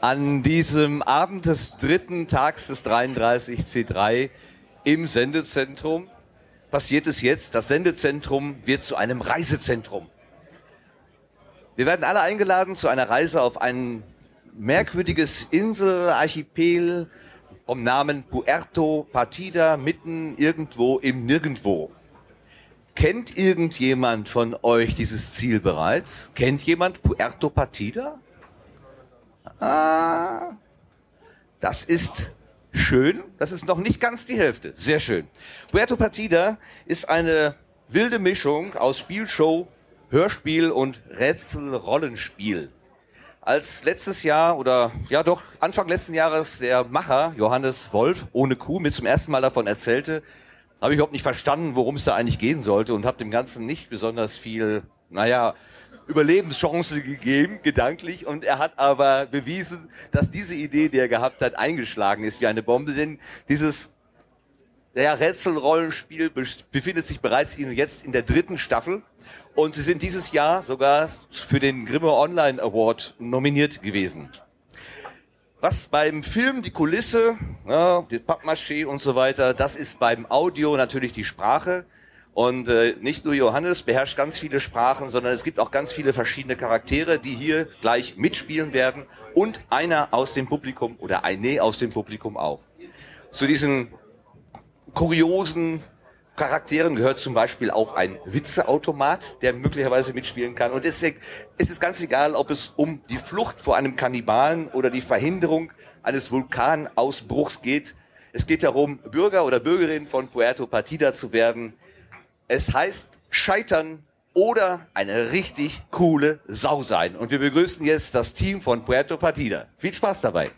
An diesem Abend des dritten Tags des 33C3 im Sendezentrum passiert es jetzt, das Sendezentrum wird zu einem Reisezentrum. Wir werden alle eingeladen zu einer Reise auf ein merkwürdiges Inselarchipel vom Namen Puerto Partida mitten irgendwo im Nirgendwo. Kennt irgendjemand von euch dieses Ziel bereits? Kennt jemand Puerto Partida? Ah, das ist schön. Das ist noch nicht ganz die Hälfte. Sehr schön. Puerto Partida ist eine wilde Mischung aus Spielshow, Hörspiel und Rätsel-Rollenspiel. Als letztes Jahr oder ja doch Anfang letzten Jahres der Macher Johannes Wolf ohne Kuh mir zum ersten Mal davon erzählte, habe ich überhaupt nicht verstanden, worum es da eigentlich gehen sollte und habe dem Ganzen nicht besonders viel, naja, Überlebenschance gegeben, gedanklich, und er hat aber bewiesen, dass diese Idee, die er gehabt hat, eingeschlagen ist wie eine Bombe, denn dieses ja, Rätselrollenspiel befindet sich bereits jetzt in der dritten Staffel und sie sind dieses Jahr sogar für den Grimme Online Award nominiert gewesen. Was beim Film die Kulisse, ja, die Pappmaché und so weiter, das ist beim Audio natürlich die Sprache. Und äh, nicht nur Johannes beherrscht ganz viele Sprachen, sondern es gibt auch ganz viele verschiedene Charaktere, die hier gleich mitspielen werden. Und einer aus dem Publikum oder eine aus dem Publikum auch. Zu diesen kuriosen Charakteren gehört zum Beispiel auch ein Witzeautomat, der möglicherweise mitspielen kann. Und deswegen ist es ganz egal, ob es um die Flucht vor einem Kannibalen oder die Verhinderung eines Vulkanausbruchs geht. Es geht darum, Bürger oder Bürgerin von Puerto Partida zu werden, es heißt scheitern oder eine richtig coole Sau sein. Und wir begrüßen jetzt das Team von Puerto Partida. Viel Spaß dabei.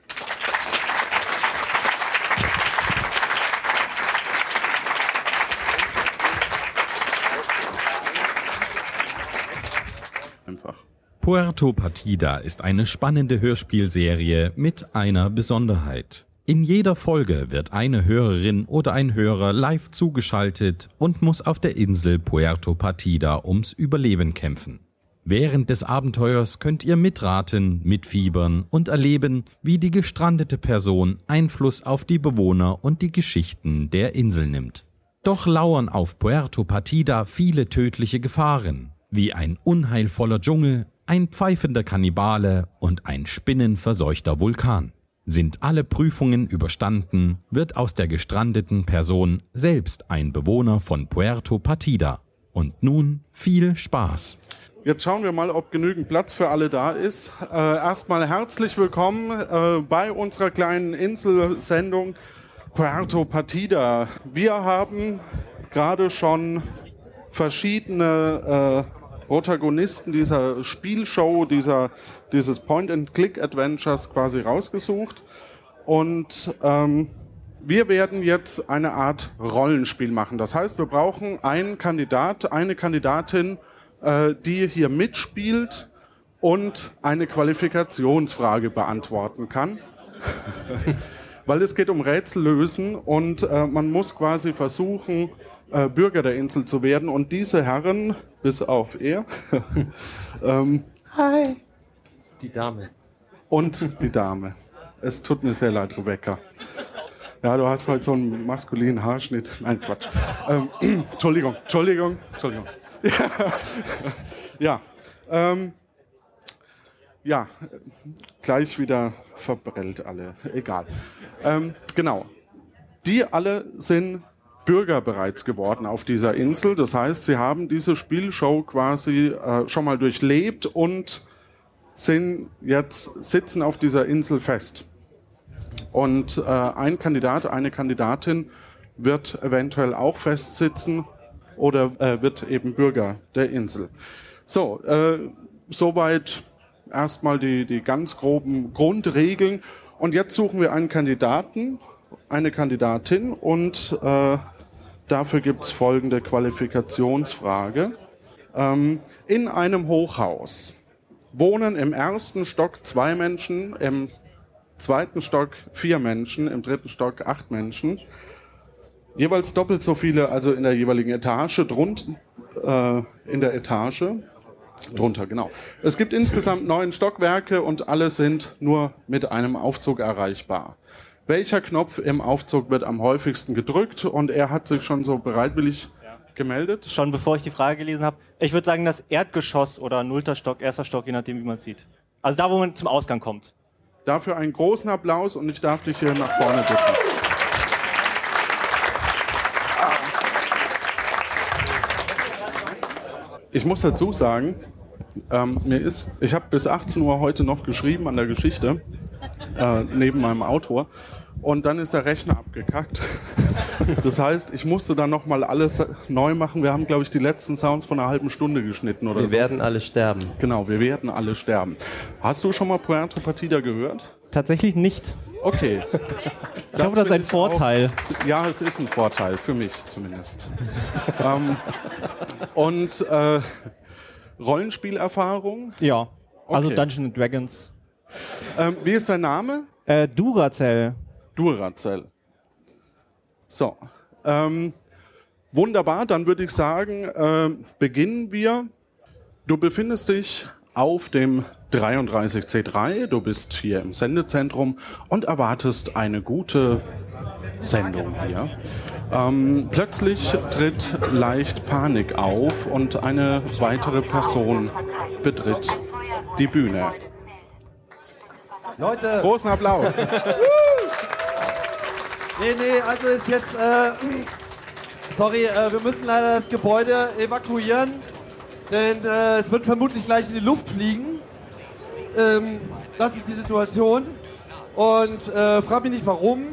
Puerto Partida ist eine spannende Hörspielserie mit einer Besonderheit. In jeder Folge wird eine Hörerin oder ein Hörer live zugeschaltet und muss auf der Insel Puerto Partida ums Überleben kämpfen. Während des Abenteuers könnt ihr mitraten, mitfiebern und erleben, wie die gestrandete Person Einfluss auf die Bewohner und die Geschichten der Insel nimmt. Doch lauern auf Puerto Partida viele tödliche Gefahren, wie ein unheilvoller Dschungel, ein pfeifender Kannibale und ein spinnenverseuchter Vulkan. Sind alle Prüfungen überstanden, wird aus der gestrandeten Person selbst ein Bewohner von Puerto Partida. Und nun viel Spaß. Jetzt schauen wir mal, ob genügend Platz für alle da ist. Äh, erstmal herzlich willkommen äh, bei unserer kleinen Inselsendung Puerto Partida. Wir haben gerade schon verschiedene äh, Protagonisten dieser Spielshow, dieser, dieses Point-and-Click-Adventures quasi rausgesucht. Und ähm, wir werden jetzt eine Art Rollenspiel machen. Das heißt, wir brauchen einen Kandidat, eine Kandidatin, äh, die hier mitspielt und eine Qualifikationsfrage beantworten kann. Weil es geht um Rätsel lösen und äh, man muss quasi versuchen, äh, Bürger der Insel zu werden. Und diese Herren, bis auf er, ähm, Hi. Die Dame. Und die Dame. Es tut mir sehr leid, Rebecca. Ja, du hast halt so einen maskulinen Haarschnitt. Nein, Quatsch. Ähm, Entschuldigung, Entschuldigung, Entschuldigung. ja, ähm, ja, gleich wieder verbrellt alle. Egal. Ähm, genau. Die alle sind Bürger bereits geworden auf dieser Insel. Das heißt, sie haben diese Spielshow quasi äh, schon mal durchlebt und sind jetzt sitzen auf dieser Insel fest. Und äh, ein Kandidat, eine Kandidatin wird eventuell auch festsitzen oder äh, wird eben Bürger der Insel. So, äh, soweit erstmal die, die ganz groben Grundregeln. Und jetzt suchen wir einen Kandidaten, eine Kandidatin und äh, Dafür gibt es folgende Qualifikationsfrage. Ähm, in einem Hochhaus wohnen im ersten Stock zwei Menschen, im zweiten Stock vier Menschen, im dritten Stock acht Menschen. Jeweils doppelt so viele, also in der jeweiligen Etage, drunten äh, in der Etage. Drunter, genau. Es gibt insgesamt neun Stockwerke und alle sind nur mit einem Aufzug erreichbar. Welcher Knopf im Aufzug wird am häufigsten gedrückt? Und er hat sich schon so bereitwillig gemeldet. Schon bevor ich die Frage gelesen habe. Ich würde sagen, das Erdgeschoss oder nullter Stock, erster Stock, je nachdem, wie man sieht. Also da, wo man zum Ausgang kommt. Dafür einen großen Applaus und ich darf dich hier nach vorne bitten. Ich muss dazu sagen, ähm, mir ist, ich habe bis 18 Uhr heute noch geschrieben an der Geschichte, äh, neben meinem Autor. Und dann ist der Rechner abgekackt. Das heißt, ich musste dann nochmal alles neu machen. Wir haben, glaube ich, die letzten Sounds von einer halben Stunde geschnitten oder Wir so. werden alle sterben. Genau, wir werden alle sterben. Hast du schon mal Puerto Partida gehört? Tatsächlich nicht. Okay. Ich hoffe, das ist ein Vorteil. Auch, ja, es ist ein Vorteil, für mich zumindest. ähm, und äh, Rollenspielerfahrung. Ja. Also Okay. Dungeons Dragons. Ähm, wie ist dein Name? Äh, Duracell. Duracell. So. Ähm, wunderbar, dann würde ich sagen, ähm, beginnen wir. Du befindest dich auf dem 33C3, du bist hier im Sendezentrum und erwartest eine gute Sendung hier. Ähm, plötzlich tritt leicht Panik auf und eine weitere Person betritt die Bühne. Leute, Großen Applaus. nee, nee, also ist jetzt, äh, sorry, äh, wir müssen leider das Gebäude evakuieren, denn äh, es wird vermutlich gleich in die Luft fliegen. Ähm, das ist die Situation und äh, frag mich nicht warum.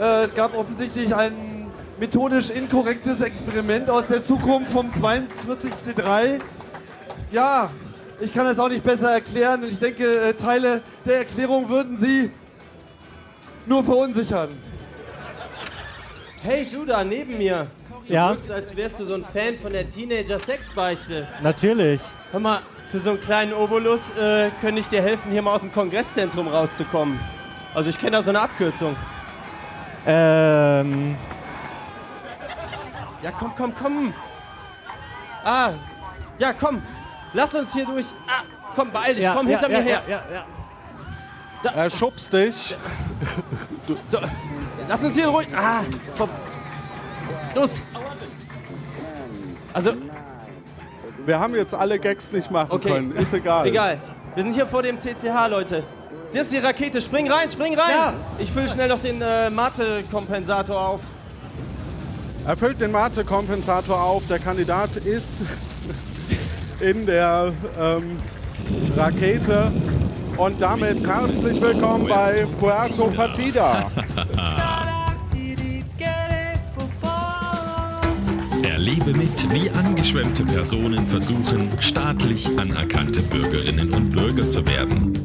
Äh, es gab offensichtlich ein methodisch inkorrektes Experiment aus der Zukunft vom 42C3. Ja, ich kann das auch nicht besser erklären und ich denke, äh, Teile der Erklärung würden Sie nur verunsichern. Hey, du da neben mir. Du Ja? wirkst, als wärst du so ein Fan von der Teenager-Sexbeichte. Natürlich. Hör mal, für so einen kleinen Obolus äh, könnte ich dir helfen, hier mal aus dem Kongresszentrum rauszukommen. Also ich kenne da so eine Abkürzung. Ähm, Ja, komm, komm, komm. Ah, ja, komm. Lass uns hier durch. Ah, komm, beeil dich, ja, komm ja, hinter ja, mir her. Ja, ja, Er schubst dich. So, lass uns hier ruhig. Ah, vor, los. Also, Wir haben jetzt alle Gags nicht machen okay. können. Ist egal. Egal. Wir sind hier vor dem CCH, Leute. Das ist die Rakete. Spring rein, spring rein. Ja. Ich fülle schnell noch den äh, Mate-Kompensator auf. Erfüllt den Mate-Kompensator auf. Der Kandidat ist in der ähm, Rakete. Und damit herzlich willkommen bei Puerto Partida. Erlebe mit, wie angeschwemmte Personen versuchen, staatlich anerkannte Bürgerinnen und Bürger zu werden.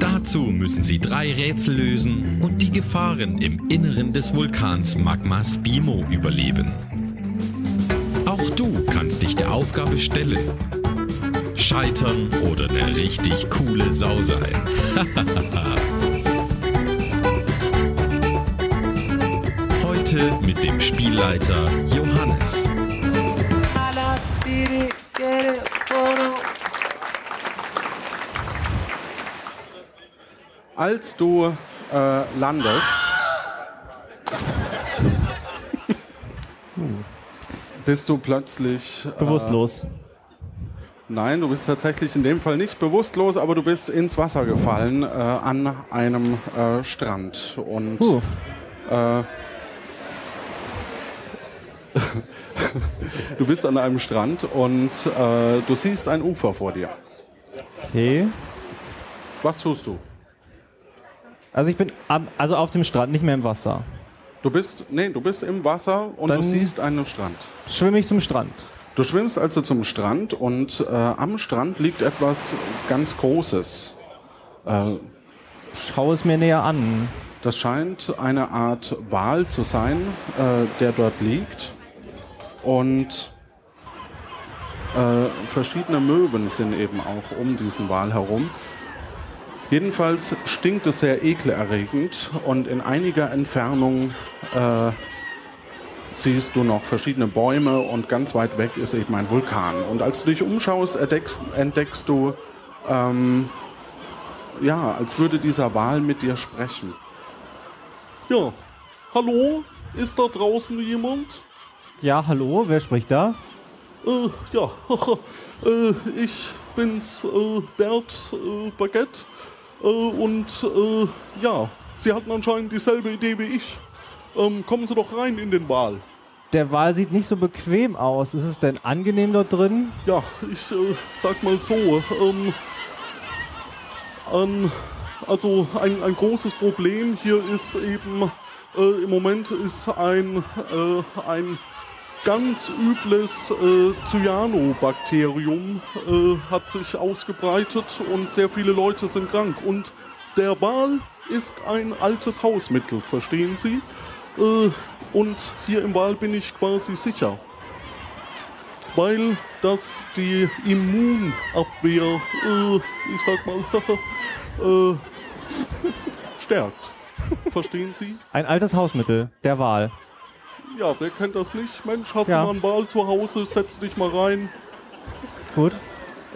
Dazu müssen sie drei Rätsel lösen und die Gefahren im Inneren des Vulkans Magma Spimo überleben. Aufgabe stellen. Scheitern oder eine richtig coole Sau sein. Heute mit dem Spielleiter Johannes. Als du äh, landest, bist du plötzlich. Äh, Bewusstlos. Nein, du bist tatsächlich in dem Fall nicht bewusstlos, aber du bist ins Wasser gefallen äh, an einem äh, Strand. Und Puh. äh, du bist an einem Strand und äh, du siehst ein Ufer vor dir. Okay. Was tust du? Also ich bin am, also auf dem Strand, nicht mehr im Wasser. Du bist, nee, du bist im Wasser und Dann- du siehst einen Strand. Schwimme ich zum Strand. Du schwimmst also zum Strand und äh, am Strand liegt etwas ganz Großes. Äh, Schau es mir näher an. das scheint eine Art Wal zu sein, äh, der dort liegt. Und äh, verschiedene Möwen sind eben auch um diesen Wal herum. Jedenfalls stinkt es sehr ekelerregend und in einiger Entfernung äh, siehst du noch verschiedene Bäume und ganz weit weg ist eben ein Vulkan. Und als du dich umschaust, entdeckst, entdeckst du, ähm, ja, als würde dieser Wal mit dir sprechen. Ja, hallo? Ist da draußen jemand? Ja, hallo, wer spricht da? Äh, ja, äh, ich bin's, äh, Bert äh, Baguette. Äh, und äh, ja, Sie hatten anscheinend dieselbe Idee wie ich. Ähm, kommen Sie doch rein in den Wal. Der Wal sieht nicht so bequem aus. Ist es denn angenehm dort drin? Ja, ich äh, sag mal so. Ähm, ähm, also ein, ein großes Problem hier ist eben, äh, im Moment ist ein, äh, ein ganz übles äh, Cyanobakterium äh, hat sich ausgebreitet und sehr viele Leute sind krank. Und der Wal ist ein altes Hausmittel, verstehen Sie? Äh, und hier im Wal bin ich quasi sicher. Weil das die Immunabwehr, äh, ich sag mal, äh, stärkt. Verstehen Sie? Ein altes Hausmittel, der Wal. Ja, wer kennt das nicht? Mensch, hast Ja. du mal einen Wal zu Hause? Setz dich mal rein. Gut.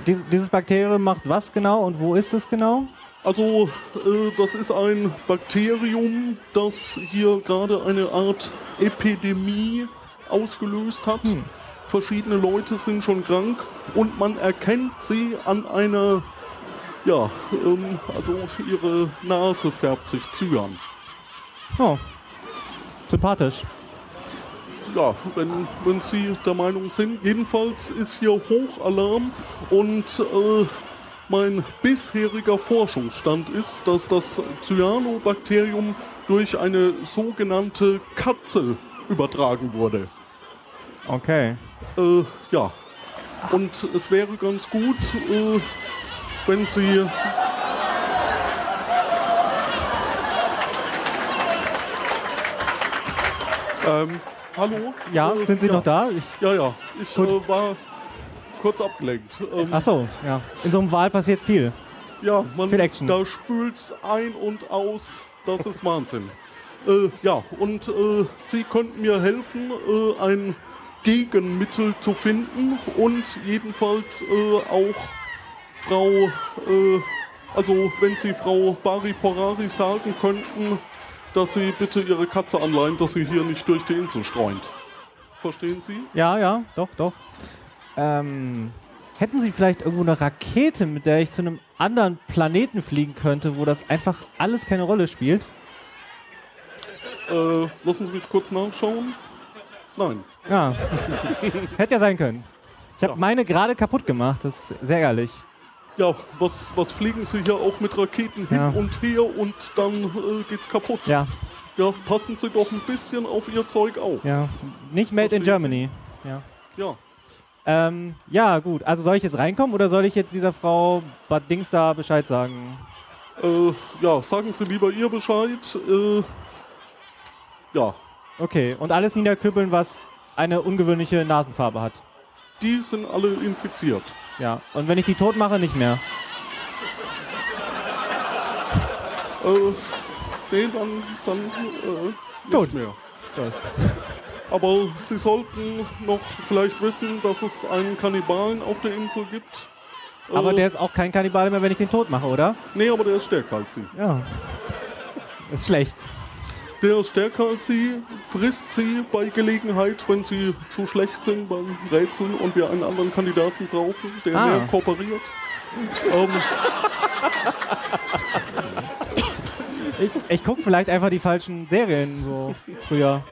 Dies, dieses Bakterium macht was genau und wo ist es genau? Also, äh, das ist ein Bakterium, das hier gerade eine Art Epidemie ausgelöst hat. Verschiedene Leute sind schon krank und man erkennt sie an einer, ja, ähm, also ihre Nase färbt sich Cyan. Oh. Sympathisch. Ja, wenn, wenn Sie der Meinung sind. Jedenfalls ist hier Hochalarm und äh, mein bisheriger Forschungsstand ist, dass das Cyanobakterium durch eine sogenannte Katze übertragen wurde. Okay. Äh, ja. Und es wäre ganz gut, äh, wenn Sie. Ähm, hallo? Ja, Äh, sind Sie ja. noch da? Ich, Ja, ja. Ich äh, war kurz abgelenkt. Ähm, ach so, ja. In so einem Wal passiert viel. ja, man, viel Action. da spült's ein und aus. Das ist Wahnsinn. äh, ja, und äh, Sie könnten mir helfen, äh, ein Gegenmittel zu finden und jedenfalls äh, auch Frau, also wenn Sie Frau Bari Porari sagen könnten, dass Sie bitte Ihre Katze anleihen, dass sie hier nicht durch die Insel streunt. Verstehen Sie? Ja, ja, doch, doch. Ähm, hätten Sie vielleicht irgendwo eine Rakete, mit der ich zu einem anderen Planeten fliegen könnte, wo das einfach alles keine Rolle spielt? Äh, lassen Sie mich kurz nachschauen. Nein. Ja. Hätte ja sein können. Ich habe Ja. meine gerade kaputt gemacht. Das ist sehr ärgerlich. Ja, was, was fliegen Sie hier auch mit Raketen hin Ja. und her und dann äh, geht's kaputt? Ja, Ja, passen Sie doch ein bisschen auf Ihr Zeug auf. ja. Nicht made in Verstehen Germany. Ja. Ja. Ähm, ja, gut. Also soll ich jetzt reinkommen oder soll ich jetzt dieser Frau Bad Dings da Bescheid sagen? Äh, ja, sagen Sie lieber ihr Bescheid. Äh, ja, Okay. Und alles niederknüppeln, was eine ungewöhnliche Nasenfarbe hat. die sind alle infiziert. Ja. Und wenn ich die tot mache, nicht mehr. Äh, nee, dann, dann äh, nicht Gut. mehr. Gut. Aber Sie sollten noch vielleicht wissen, dass es einen Kannibalen auf der Insel gibt. Aber Äh, der ist auch kein Kannibale mehr, wenn ich den tot mache, oder? Nee, aber der ist stärker als Sie. Ja. Ist schlecht. Der ist stärker als Sie, frisst Sie bei Gelegenheit, wenn Sie zu schlecht sind beim Rätseln und wir einen anderen Kandidaten brauchen, der Ah. mehr kooperiert. ähm, Ich, ich gucke vielleicht einfach die falschen Serien so früher.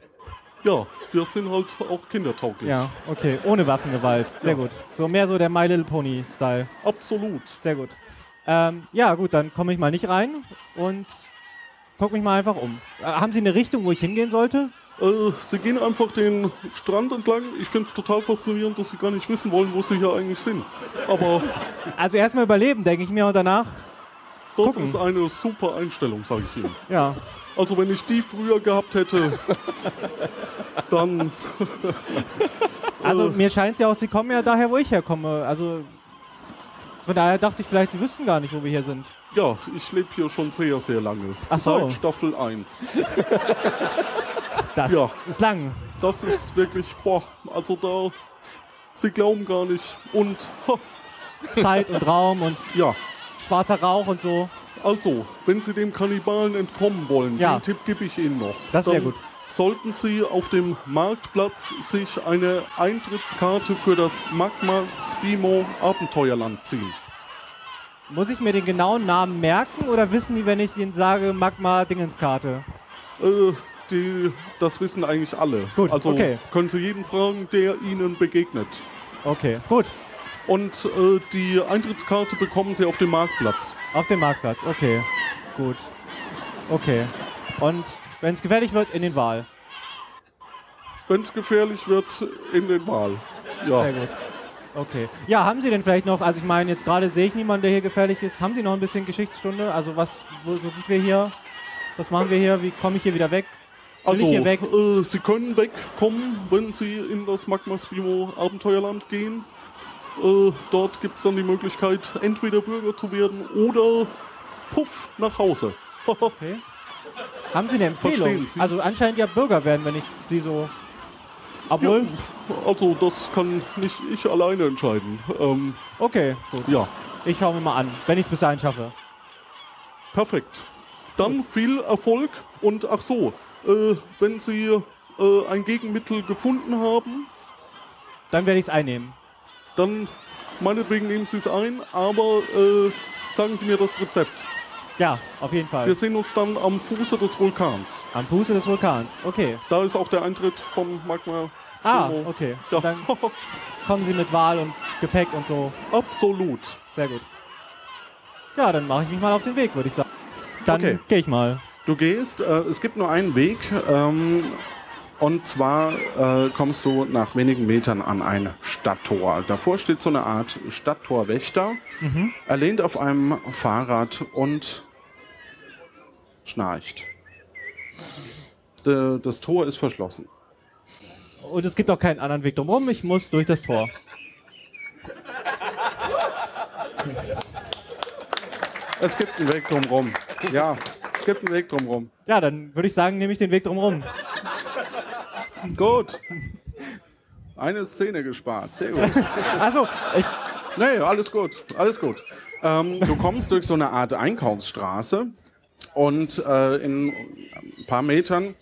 ja, wir sind halt auch kindertauglich. Ja, okay. Ohne Waffengewalt. Sehr gut. So mehr so der My Little Pony Style. Absolut. Sehr gut. Ähm, ja, gut, dann komme ich mal nicht rein und guck mich mal einfach um. Äh, haben Sie eine Richtung, wo ich hingehen sollte? Äh, Sie gehen einfach den Strand entlang. Ich finde es total faszinierend, dass Sie gar nicht wissen wollen, wo Sie hier eigentlich sind. Aber Also erstmal überleben, denke ich mir, und danach, das Gucken. ist eine super Einstellung, sage ich Ihnen. ja. Also wenn ich die früher gehabt hätte, dann Also Äh. mir scheint es ja auch, Sie kommen ja daher, wo ich herkomme. Also von daher dachte ich vielleicht, Sie wüssten gar nicht, wo wir hier sind. Ja, ich lebe hier schon sehr, sehr lange. Ach so. Seit Staffel 1. Das Ja. ist lang. Das ist wirklich, boah, also da, Sie glauben gar nicht. Und, ha, Zeit und Raum und ja, schwarzer Rauch und so. also, wenn Sie dem Kannibalen entkommen wollen, Ja. den Tipp gebe ich Ihnen noch. Das ist sehr Dann gut. Sollten Sie auf dem Marktplatz sich eine Eintrittskarte für das Magma Spimo Abenteuerland ziehen. Muss ich mir den genauen Namen merken oder wissen die, wenn ich ihnen sage, Magma Dingenskarte? Äh, die, das wissen eigentlich alle. Gut, also okay. können Sie jeden fragen, der Ihnen begegnet. Okay, gut. Und äh, die Eintrittskarte bekommen Sie auf dem Marktplatz. Auf dem Marktplatz, okay. Gut. Okay. Und wenn es gefährlich wird, in den Wal. Wenn es gefährlich wird, in den Wal. Ja. Sehr gut. Okay. Ja, haben Sie denn vielleicht noch, also ich meine, jetzt gerade sehe ich niemanden, der hier gefährlich ist. Haben Sie noch ein bisschen Geschichtsstunde? Also was, wo, wo sind wir hier? Was machen wir hier? Wie komme ich hier wieder weg? Will Also, ich hier weg? Äh, Sie können wegkommen, wenn Sie in das Magma Spimo Abenteuerland gehen. Äh, dort gibt es dann die Möglichkeit, entweder Bürger zu werden oder puff, nach Hause. Okay. Haben Sie eine Empfehlung? Verstehen Sie? Also anscheinend ja Bürger werden, wenn ich Sie so... Obwohl? also, das kann nicht ich alleine entscheiden. Ähm, Okay, gut. ja, Ich schaue mir mal an, wenn ich es bis dahin schaffe. perfekt. Dann viel Erfolg und ach so, äh, wenn Sie äh, ein Gegenmittel gefunden haben, Dann werde ich es einnehmen. dann meinetwegen nehmen Sie es ein, aber äh, sagen Sie mir das Rezept. Ja, auf jeden Fall. Wir sehen uns dann am Fuße des Vulkans. Am Fuße des Vulkans. Okay. Da ist auch der Eintritt vom Magma. Ah, okay. Ja, Dann kommen Sie mit Wahl und Gepäck und so. absolut. Sehr gut. Ja, dann mache ich mich mal auf den Weg, würde ich sagen. Dann Okay. gehe ich mal. Du gehst, äh, es gibt nur einen Weg, ähm, und zwar äh, kommst du nach wenigen Metern an ein Stadttor. Davor steht so eine Art Stadttorwächter. Er lehnt auf einem Fahrrad und schnarcht. De, das Tor ist verschlossen. Und es gibt auch keinen anderen Weg drumherum. Ich muss durch das Tor. Es gibt einen Weg drumherum. Ja, es gibt einen Weg drumherum. Ja, dann würde ich sagen, nehme ich den Weg drumherum. Gut. Eine Szene gespart. Sehr gut. Also, ich, Nee, alles gut, alles gut. Ähm, du kommst durch so eine Art Einkaufsstraße und äh, in ein paar Metern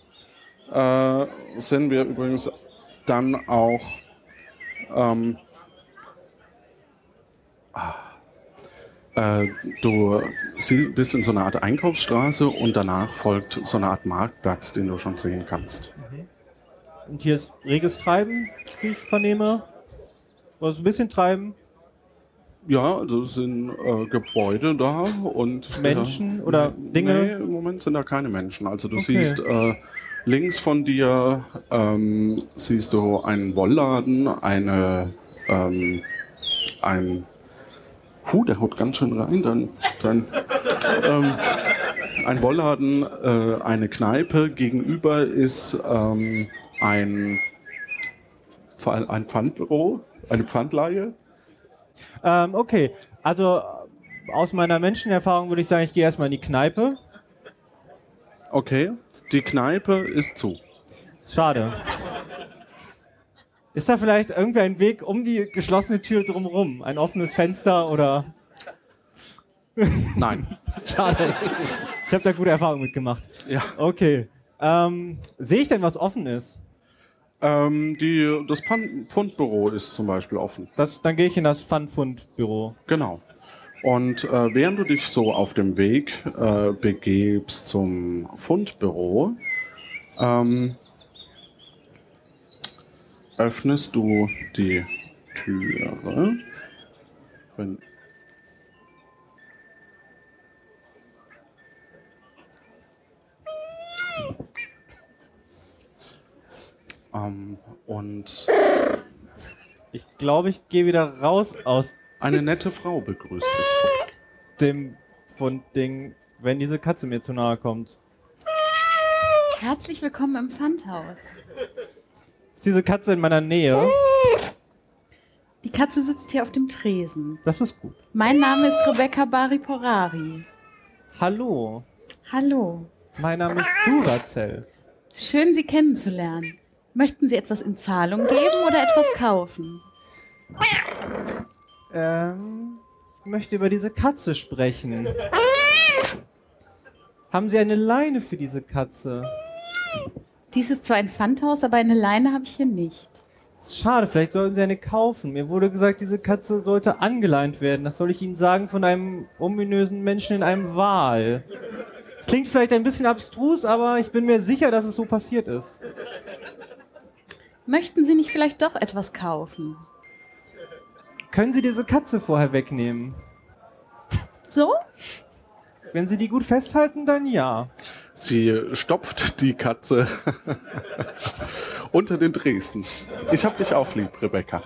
äh, sind wir übrigens dann auch ähm, ah, äh, du bist in so einer Art Einkaufsstraße und danach folgt so eine Art Marktplatz, den du schon sehen kannst. Und hier ist reges Treiben, wie ich vernehme. Also ein bisschen Treiben. Ja, also es sind äh, Gebäude da und Menschen ja, oder Dinge? Nee, im Moment sind da keine Menschen. Also du Okay. siehst äh, links von dir ähm, siehst du einen Wollladen, eine ähm, ein Puh, der haut ganz schön rein, dann, dann ähm, ein Wollladen, äh, eine Kneipe. Gegenüber ist ähm, ein, ein Pfandbüro, eine Pfandleihe. Ähm, okay, also aus meiner Menschenerfahrung würde ich sagen, ich gehe erstmal in die Kneipe. Okay, die Kneipe ist zu. Schade. Ist da vielleicht irgendwie ein Weg um die geschlossene Tür drumherum? Ein offenes Fenster oder. Nein. Schade. Ich habe da gute Erfahrungen mitgemacht. Ja. Okay. Ähm, Sehe ich denn, was offen ist? Ähm, die, das Pfand, Pfundbüro ist zum Beispiel offen. Das, dann gehe ich in das Pfandfundbüro. Genau. Und äh, während du dich so auf dem Weg äh, begebst zum Fundbüro, ähm, öffnest du die Türe. Wenn, ähm, und Ich glaube, ich gehe wieder raus aus eine nette Frau begrüßt dich. dem Fundding, wenn diese Katze mir zu nahe kommt. Herzlich willkommen im Pfandhaus. Ist diese Katze in meiner Nähe? Die Katze sitzt hier auf dem Tresen. Das ist gut. Mein Name ist Rebecca Bariporari. Hallo, Hallo. mein Name ist Duracell. Schön, Sie kennenzulernen. Möchten Sie etwas in Zahlung geben oder etwas kaufen? Ähm, ich möchte über diese Katze sprechen. Haben Sie eine Leine für diese Katze? Dies ist zwar ein Pfandhaus, aber eine Leine habe ich hier nicht. Schade, vielleicht sollten Sie eine kaufen. Mir wurde gesagt, diese Katze sollte angeleint werden. Das soll ich Ihnen sagen von einem ominösen Menschen in einem Wal. Das klingt vielleicht ein bisschen abstrus, aber ich bin mir sicher, dass es so passiert ist. Möchten Sie nicht vielleicht doch etwas kaufen? Können Sie diese Katze vorher wegnehmen? So? Wenn Sie die gut festhalten, dann ja. Sie stopft die Katze unter den Dresden. Ich hab dich auch lieb, Rebecca.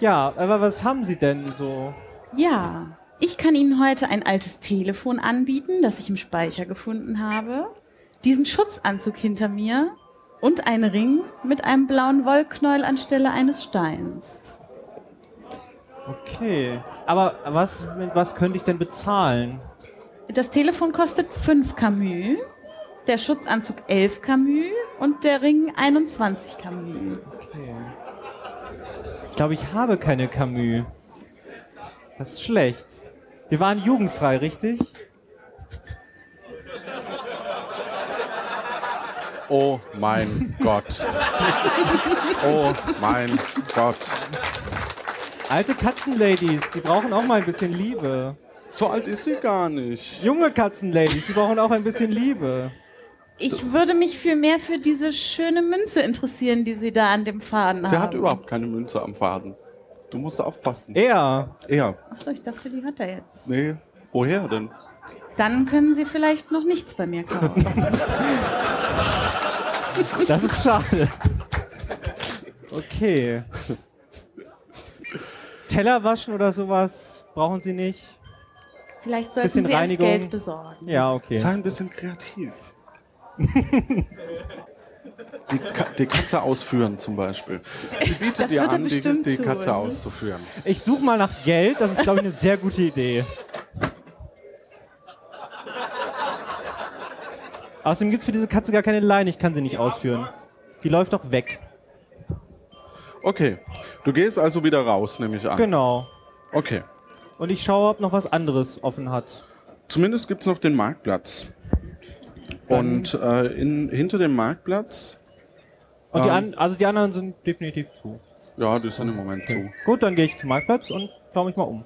Ja, aber was haben Sie denn so? Ja. Ich kann Ihnen heute ein altes Telefon anbieten, das ich im Speicher gefunden habe, diesen Schutzanzug hinter mir und einen Ring mit einem blauen Wollknäuel anstelle eines Steins. Okay. Aber was, was könnte ich denn bezahlen? Das Telefon kostet 5 Camus, der Schutzanzug 11 Camus und der Ring 21 Camus. Okay. Ich glaube, ich habe keine Camus. Das ist schlecht. Wir waren jugendfrei, richtig? Oh mein Gott. Oh mein Gott. Alte Katzenladies, die brauchen auch mal ein bisschen Liebe. So alt ist sie gar nicht. Junge Katzenladies, die brauchen auch ein bisschen Liebe. Ich würde mich viel mehr für diese schöne Münze interessieren, die Sie da an dem Faden Sie haben. hat überhaupt keine Münze am Faden. Du musst aufpassen. Er. Er. Achso, ich dachte, die hat er jetzt. Nee. Woher denn? Dann können Sie vielleicht noch nichts bei mir kaufen. Das ist schade. Okay. Teller waschen oder sowas brauchen Sie nicht? Vielleicht sollten Bisschen Sie erst Reinigung. Geld besorgen. Ja, okay. Sei ein bisschen kreativ. Die, Ka die Katze ausführen zum Beispiel. Sie bietet Das dir wird an, die, bestimmt die Katze tun. auszuführen. Ich suche mal nach Geld, das ist, glaube ich, eine sehr gute Idee. Außerdem gibt es für diese Katze gar keine Leine, ich kann sie nicht ausführen. Die läuft doch weg. Okay. Du gehst also wieder raus, nehme ich an. Genau. Okay. Und ich schaue, ob noch was anderes offen hat. Zumindest gibt es noch den Marktplatz. Und äh, in, hinter dem Marktplatz, Und die, Ähm. an, also die anderen sind definitiv zu. ja, die sind im Moment zu. Gut, dann gehe ich zum Marktplatz und schaue mich mal um.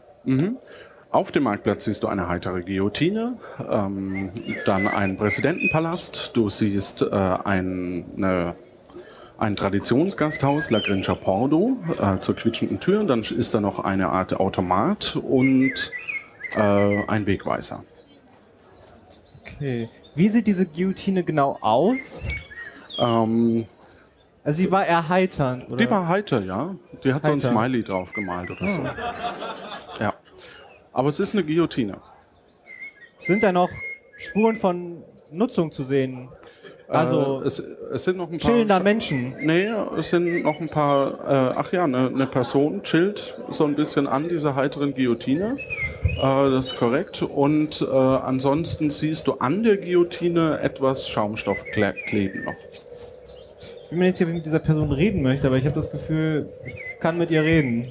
Auf dem Marktplatz siehst du eine heitere Guillotine, ähm, dann einen Präsidentenpalast, du siehst äh, ein, eine, ein Traditionsgasthaus, La Grincha Pordo, äh, zur quietschenden Tür, dann ist da noch eine Art Automat und äh, ein Wegweiser. Okay. Wie sieht diese Guillotine genau aus? Ähm, Also sie war erheiternd, oder? die war heiter, ja. Die hat so ein Heiter. Smiley drauf gemalt oder so. Ja. Aber es ist eine Guillotine. Sind da noch Spuren von Nutzung zu sehen? Also äh, es, es sind noch ein paar chillender Sch- Menschen. Nee, es sind noch ein paar, äh, ach ja, eine ne Person chillt so ein bisschen an dieser heiteren Guillotine. Äh, das ist korrekt. Und äh, ansonsten siehst du an der Guillotine etwas Schaumstoff kle kleben noch. Ich bin mir nicht sicher, ob ich mit dieser Person reden möchte, aber ich habe das Gefühl, ich kann mit ihr reden.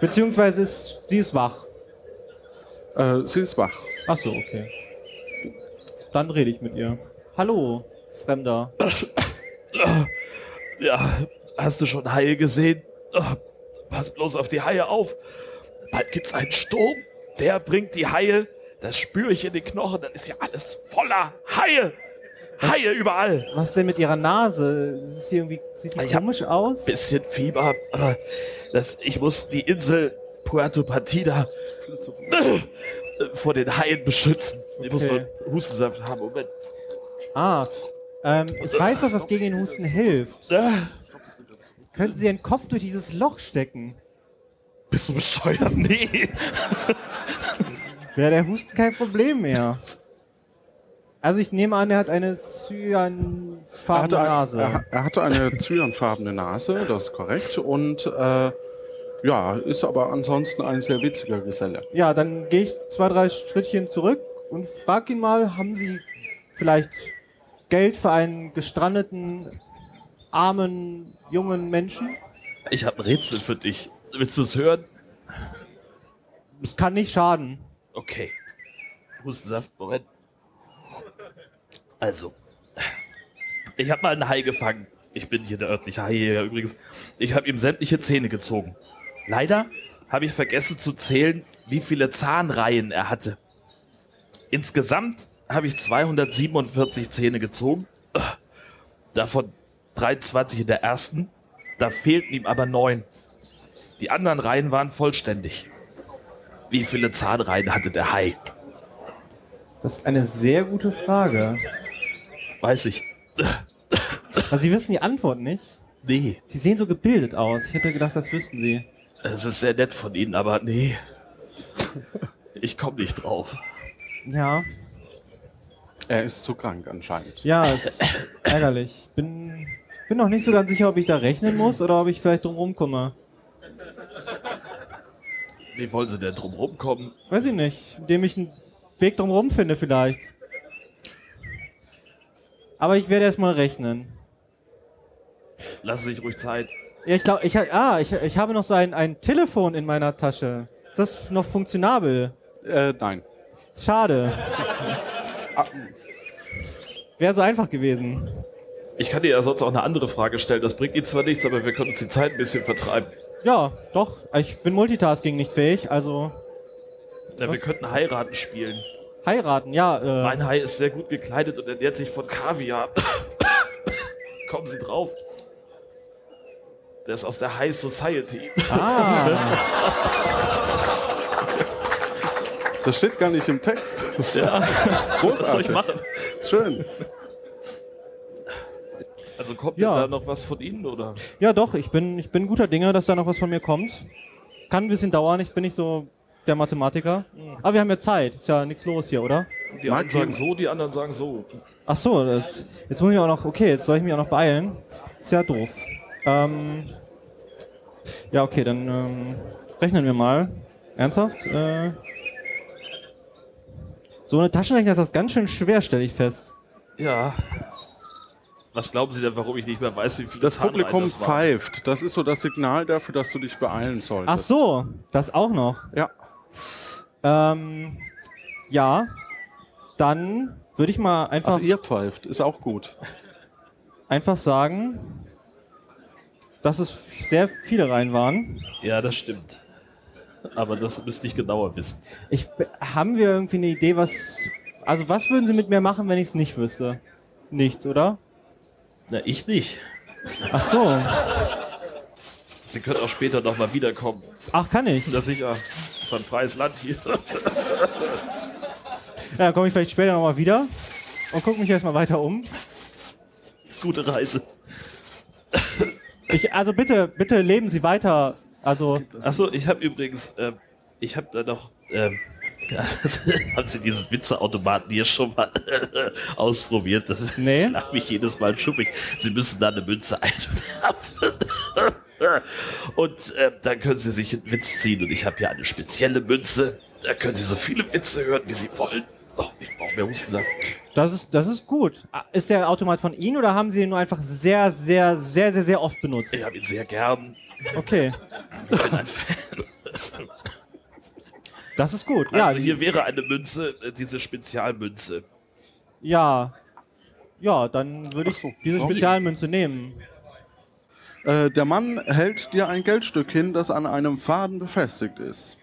Beziehungsweise ist, sie ist wach. Äh, sie ist wach. Ach so, okay. Dann rede ich mit ihr. Hallo, Fremder. Ja, hast du schon Haie gesehen? Pass bloß auf die Haie auf. Bald gibt's einen Sturm, der bringt die Haie. Das spüre ich in den Knochen, dann ist ja alles voller Haie. Haie überall. Was ist denn mit ihrer Nase? Ist sie irgendwie, sieht die Ich komisch aus? Bisschen Fieber, aber das, ich muss die Insel Puerto Partida äh, vor den Haien beschützen. Ich muss so einen Hustensaft haben. Moment. Ah, ähm, ich weiß was, was gegen den Husten hilft. Äh, Könnten Sie Ihren Kopf durch dieses Loch stecken? bist du bescheuert? Nee. Wäre der Husten kein Problem mehr. Also ich nehme an, er hat eine cyanfarbene Nase. er, er hatte eine zyanfarbene Nase, das ist korrekt. Und äh, ja, ist aber ansonsten ein sehr witziger Geselle. Ja, dann gehe ich zwei, drei Schrittchen zurück und frag ihn mal, haben Sie vielleicht Geld für einen gestrandeten, armen, jungen Menschen? Ich habe ein Rätsel für dich. Willst du es hören? Es kann nicht schaden. Okay. Hustensaft, Moment. Also, ich habe mal einen Hai gefangen. Ich bin hier der örtliche Haijäger übrigens. Ich habe ihm sämtliche Zähne gezogen. Leider habe ich vergessen zu zählen, wie viele Zahnreihen er hatte. Insgesamt habe ich 247 Zähne gezogen. Davon 23 in der ersten. Da fehlten ihm aber neun. Die anderen Reihen waren vollständig. Wie viele Zahnreihen hatte der Hai? Das ist eine sehr gute Frage. Weiß ich. Also Sie wissen die Antwort nicht. Nee. Sie sehen so gebildet aus. Ich hätte gedacht, das wüssten Sie. Es ist sehr nett von Ihnen, aber nee. Ich komme nicht drauf. Ja, Er ist zu krank anscheinend. ja, ist ärgerlich. Bin, bin noch nicht so ganz sicher, ob ich da rechnen muss oder ob ich vielleicht drum rumkomme. Wie wollen Sie denn drum rumkommen? Weiß ich nicht, indem ich einen Weg drum rum finde vielleicht. Aber ich werde erstmal rechnen. Lassen Sie sich ruhig Zeit. Ja, ich glaube, ich, ha- ah, ich, ich habe noch so ein, ein Telefon in meiner Tasche. Ist das noch funktionabel? Äh, nein. Schade. Wäre so einfach gewesen. Ich kann dir ja sonst auch eine andere Frage stellen. Das bringt Ihnen zwar nichts, aber wir können uns die Zeit ein bisschen vertreiben. Ja, doch. Ich bin Multitasking nicht fähig, also Ja, wir könnten heiraten spielen. Heiraten, ja. Äh, Mein Hai ist sehr gut gekleidet und ernährt sich von Kaviar. Kommen Sie drauf. Der ist aus der High Society. ah, Das steht gar nicht im Text. Ja, Großartig. was soll ich machen? Schön. Also kommt Ja. denn da noch was von Ihnen oder? ja, doch. Ich bin, ich bin guter Dinge, dass da noch was von mir kommt. Kann ein bisschen dauern. Ich bin nicht so der Mathematiker. Aber wir haben ja Zeit. Ist ja nichts los hier, oder? Die einen sagen so, die anderen sagen so. Ach so, das, jetzt muss ich auch noch, okay, jetzt soll ich mich auch noch beeilen. Ist ja doof. Ähm, ja, okay, dann ähm, rechnen wir mal. Ernsthaft? Äh, so eine Taschenrechner ist das ganz schön schwer, stelle ich fest. Ja. Was glauben Sie denn, warum ich nicht mehr weiß, wie viele Das Zahnreihen Publikum das waren? pfeift. Das ist so das Signal dafür, dass du dich beeilen solltest. Ach so, das auch noch. Ja. Ähm, ja, dann würde ich mal einfach, Ach, ihr pfeift. Ist auch gut. einfach sagen, dass es sehr viele Reihen waren. Ja, das stimmt. Aber das müsste ich genauer wissen. Ich, haben wir irgendwie eine Idee, was. Also, was würden Sie mit mir machen, wenn ich es nicht wüsste? Nichts, oder? Na, ich nicht. Ach so. Sie können auch später noch mal wiederkommen. Ach, kann ich. Na sicher. Ist ein freies Land hier. Ja, dann komme ich vielleicht später nochmal wieder und gucke mich erstmal weiter um. Gute Reise. Ich, also bitte, bitte leben Sie weiter. Also, Achso, ich habe übrigens, ähm, ich habe da noch, ähm, haben Sie diesen Witzeautomaten hier schon mal ausprobiert? Das ist, Nee. ich lach mich jedes Mal schuppig. Sie müssen da eine Münze einwerfen. Und ähm, dann können Sie sich einen Witz ziehen. Und ich habe hier eine spezielle Münze. Da können Sie so viele Witze hören, wie Sie wollen. Oh, ich brauche mehr Hustensaft. das ist, das ist gut. Ist der Automat von Ihnen oder haben Sie ihn nur einfach sehr, sehr, sehr, sehr, sehr oft benutzt? Ich habe ihn sehr gern. Okay, Ich bin ein Fan. das ist gut. Ja, Also hier wäre eine Münze, äh, diese Spezialmünze. ja. Ja, dann würde ich so. diese Spezialmünze nehmen. Äh, der Mann hält dir ein Geldstück hin, das an einem Faden befestigt ist.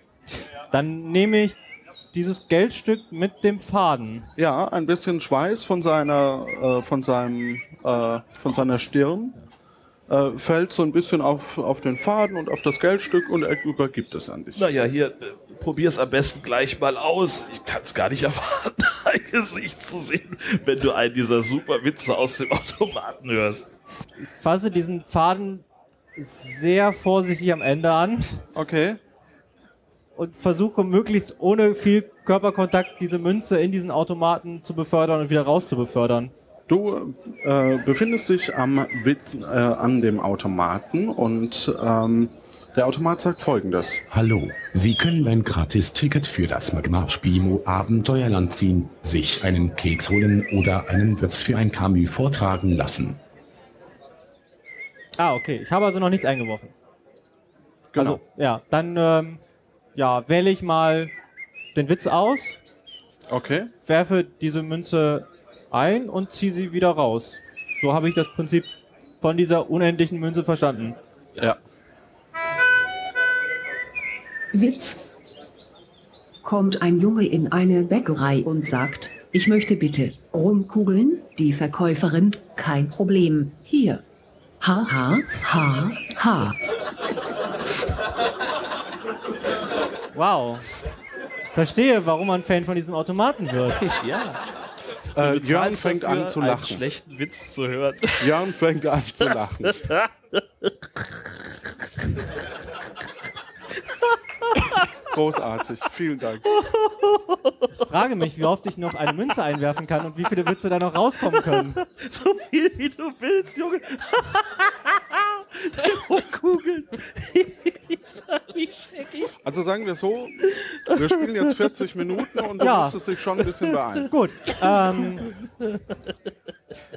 Dann nehme ich dieses Geldstück mit dem Faden. Ja, ein bisschen Schweiß von seiner, äh, von seinem, äh, von seiner Stirn äh, fällt so ein bisschen auf, auf den Faden und auf das Geldstück und er übergibt es an dich. Naja, hier, äh, probier's am besten gleich mal aus. Ich kann's gar nicht erwarten, dein Gesicht zu sehen, wenn du einen dieser super Witze aus dem Automaten hörst. Ich fasse diesen Faden sehr vorsichtig am Ende an. Okay. und versuche möglichst ohne viel Körperkontakt diese Münze in diesen Automaten zu befördern und wieder raus zu befördern. Du äh, befindest dich am Witz, äh, an dem Automaten und ähm, der Automat sagt folgendes. Hallo, Sie können ein Gratis-Ticket für das Magmar Spimo Abenteuerland ziehen, sich einen Keks holen oder einen Witz für ein Camus vortragen lassen. Ah, okay. Ich habe also noch nichts eingeworfen. Genau. Also, ja, dann ähm, ja, wähle ich mal den Witz aus, Okay. werfe diese Münze ein und ziehe sie wieder raus. So habe ich das Prinzip von dieser unendlichen Münze verstanden. Ja. Witz. Kommt ein Junge in eine Bäckerei und sagt, ich möchte bitte Rumkugeln, die Verkäuferin, kein Problem, hier. Ha ha, ha, ha. Wow. Verstehe, warum man Fan von diesem Automaten wird. Ja. Äh, Jörn fängt an zu einen lachen. schlechten Witz zu hören. Jörn fängt an zu lachen. Großartig. Vielen Dank. Ich frage mich, wie oft ich noch eine Münze einwerfen kann und wie viele Witze da noch rauskommen können. So viel wie du willst, Junge. Schrecklich. Also sagen wir so, wir spielen jetzt 40 Minuten und du Ja. musstest dich schon ein bisschen beeilen. Gut. Ähm,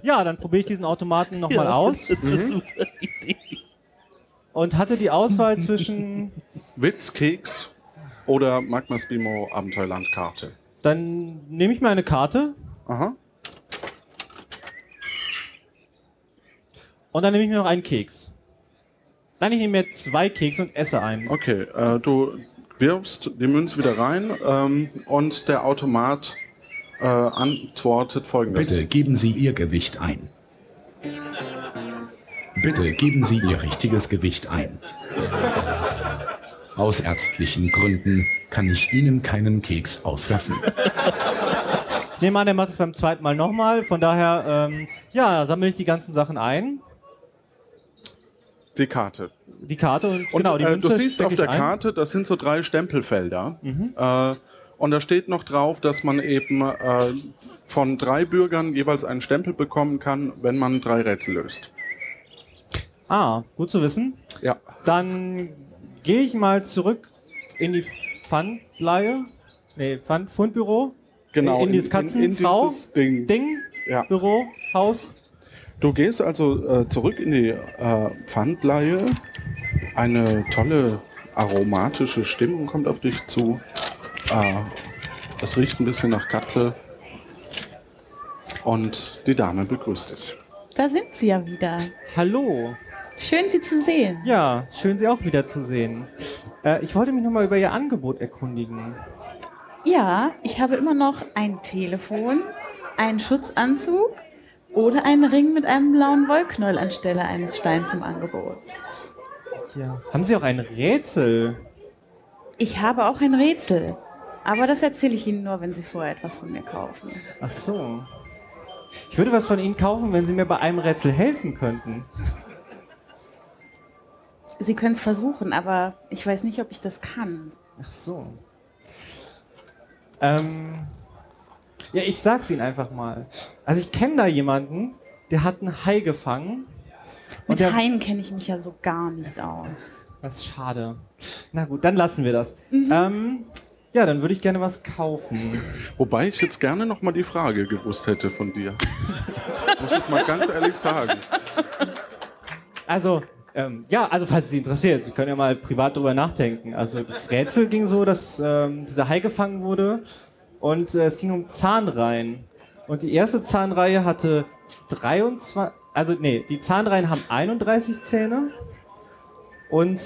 ja, dann probiere ich diesen Automaten nochmal Ja, aus Das ist eine super Idee. und hatte die Auswahl zwischen. Witz, Keks oder Magma Spimo Abenteuerlandkarte. Dann nehme ich mir eine Karte Aha. und dann nehme ich mir noch einen Keks. Nein, ich nehme mir zwei Kekse und esse einen. Okay, äh, du wirfst die Münze wieder rein ähm, und der Automat äh, antwortet folgendes. Bitte geben Sie Ihr Gewicht ein. Bitte geben Sie Ihr richtiges Gewicht ein. Aus ärztlichen Gründen kann ich Ihnen keinen Keks auswerfen. Ich nehme an, der macht es beim zweiten Mal nochmal. Von daher, ähm, ja, sammle ich die ganzen Sachen ein. Die Karte. Die Karte und, Und genau, die äh, Münze du siehst auf der ein. Mhm. Karte, das sind so drei Stempelfelder. Äh, und da steht noch drauf, dass man eben äh, von drei Bürgern jeweils einen Stempel bekommen kann, wenn man drei Rätsel löst. Ah, gut zu wissen. Ja. Dann gehe ich mal zurück in die Pfandleihe. Nee, Pfand, Fundbüro. Genau, In, in dieses in- in- in Katzenfrau. dieses Ding. Ding. Ja. Büro, Haus. Du gehst also äh, zurück in die äh, Pfandleihe. Eine tolle aromatische Stimmung kommt auf dich zu. Äh, es riecht ein bisschen nach Katze. Und die Dame begrüßt dich. Da sind Sie ja wieder. Hallo. Schön, Sie zu sehen. Ja, schön Sie auch wieder zu sehen. Äh, ich wollte mich nochmal über Ihr Angebot erkundigen. Ja, ich habe immer noch ein Telefon, einen Schutzanzug oder einen Ring mit einem blauen Wollknäuel anstelle eines Steins im Angebot. Ja. Haben Sie auch ein Rätsel? Ich habe auch ein Rätsel, aber das erzähle ich Ihnen nur, wenn Sie vorher etwas von mir kaufen. Ach so. Ich würde was von Ihnen kaufen, wenn Sie mir bei einem Rätsel helfen könnten. Sie können es versuchen, aber ich weiß nicht, ob ich das kann. Ach so. Ähm, ja, ich sag's Ihnen einfach mal. Also ich kenne da jemanden, der hat einen Hai gefangen. Mit der, Haien kenne ich mich ja so gar nicht aus. Das ist schade. Na gut, dann lassen wir das. Ähm, ja, dann würde ich gerne was kaufen. Wobei ich jetzt gerne noch mal die Frage gewusst hätte von dir. Muss ich mal ganz ehrlich sagen. Also, ähm, ja, also falls es Sie interessiert, Sie können ja mal privat drüber nachdenken. Also das Rätsel ging so, dass ähm, dieser Hai gefangen wurde und äh, es ging um Zahnreihen. Und die erste Zahnreihe hatte 23, also nee, die Zahnreihen haben 31 Zähne und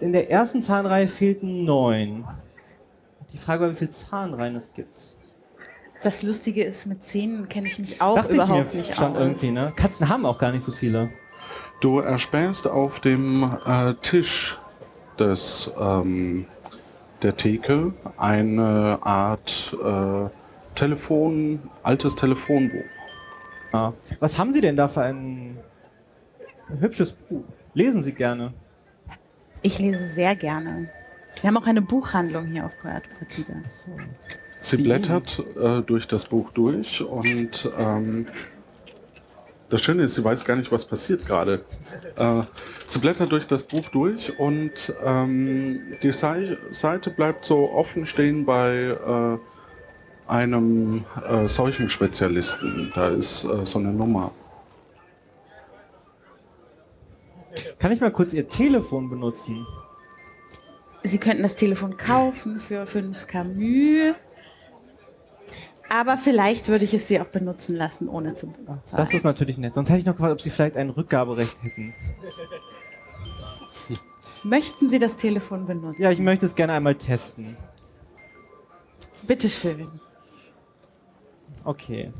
in der ersten Zahnreihe fehlten neun. Die Frage war, wie viele Zahnreihen es gibt. Das Lustige ist, mit Zähnen kenne ich mich auch Dachte ich überhaupt mir nicht schon aus. irgendwie, ne? Katzen haben auch gar nicht so viele. Du erspähst auf dem äh, Tisch des, ähm, der Theke eine Art äh, Telefon, altes Telefonbuch. Ah. Was haben Sie denn da für ein hübsches Buch? Lesen Sie gerne. Ich lese sehr gerne. Wir haben auch eine Buchhandlung hier auf Puerto Partida. Sie blättert äh, durch das Buch durch und ähm, das Schöne ist, sie weiß gar nicht, was passiert gerade. Äh, sie blättert durch das Buch durch und ähm, die Sei Seite bleibt so offen stehen bei äh, einem äh, Seuchenspezialisten. Da ist äh, so eine Nummer. Kann ich mal kurz Ihr Telefon benutzen? Sie könnten das Telefon kaufen für 5 Camus. Aber vielleicht würde ich es Sie auch benutzen lassen, ohne zu bezahlen. Das ist natürlich nett. Sonst hätte ich noch gefragt, ob Sie vielleicht ein Rückgaberecht hätten. Möchten Sie das Telefon benutzen? Ja, ich möchte es gerne einmal testen. Bitteschön. Okay.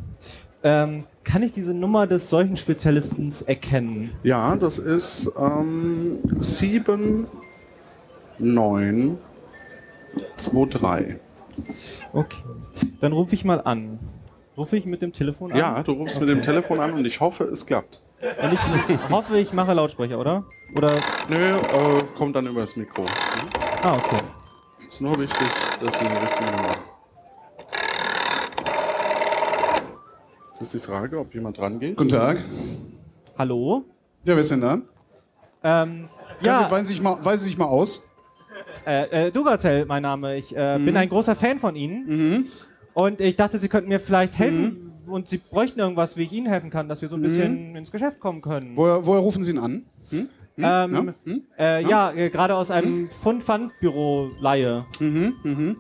Ähm, kann ich diese Nummer des solchen Spezialisten erkennen? Ja, das ist ähm, 7923. Okay. Dann rufe ich mal an. Rufe ich mit dem Telefon an? Ja, du rufst mit dem Telefon an und ich hoffe, es klappt. Und ich hoffe, ich mache Lautsprecher, oder? Oder? Nö, äh, kommt dann über das Mikro. Ah, okay. Ist nur wichtig, dass die eine richtige Nummer. Jetzt ist die Frage, ob jemand dran geht. Guten Tag. Hallo? Ja, wer ist denn da? Ähm, Ja. ja, Weisen Sie sich mal, weisen Sie sich mal aus. Äh, äh, Duracell, mein Name. Ich äh, Mhm. bin ein großer Fan von Ihnen. Und ich dachte, Sie könnten mir vielleicht helfen. Und Sie bräuchten irgendwas, wie ich Ihnen helfen kann, dass wir so ein Mhm. bisschen ins Geschäft kommen können. Woher, woher rufen Sie ihn an? Hm? Hm? Ähm, Ja? Hm? Äh, ja, äh, gerade aus einem Fund-Pfand-Büro Laie. Mhm, mhm.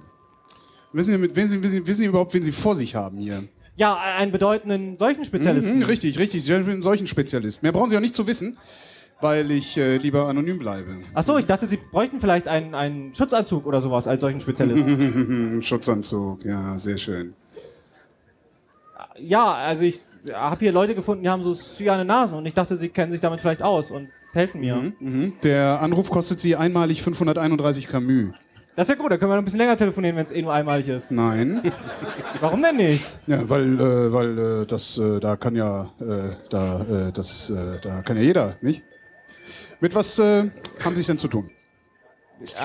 Wissen Sie, mit, wissen, Sie, wissen, Sie, wissen Sie überhaupt, wen Sie vor sich haben hier? Ja, einen bedeutenden solchen Spezialisten. Mhm, richtig, richtig. Sie sind ein solchen Spezialist. Mehr brauchen Sie auch nicht zu wissen, weil ich äh, lieber anonym bleibe. Achso, ich dachte, Sie bräuchten vielleicht einen, einen Schutzanzug oder sowas als solchen Spezialisten. Schutzanzug, ja, sehr schön. ja, also ich habe hier Leute gefunden, die haben so cyane Nasen und ich dachte, Sie kennen sich damit vielleicht aus und helfen mir. Mhm, mhm. Der Anruf kostet Sie einmalig 531 Camus. Das ist ja gut, da können wir noch ein bisschen länger telefonieren, wenn es eh nur einmalig ist. Nein. Warum denn nicht? Ja, weil, äh, weil äh, das, äh, da kann ja, äh, da, äh, das, äh, da kann ja jeder, nicht? Mit was äh, haben Sie es denn zu tun?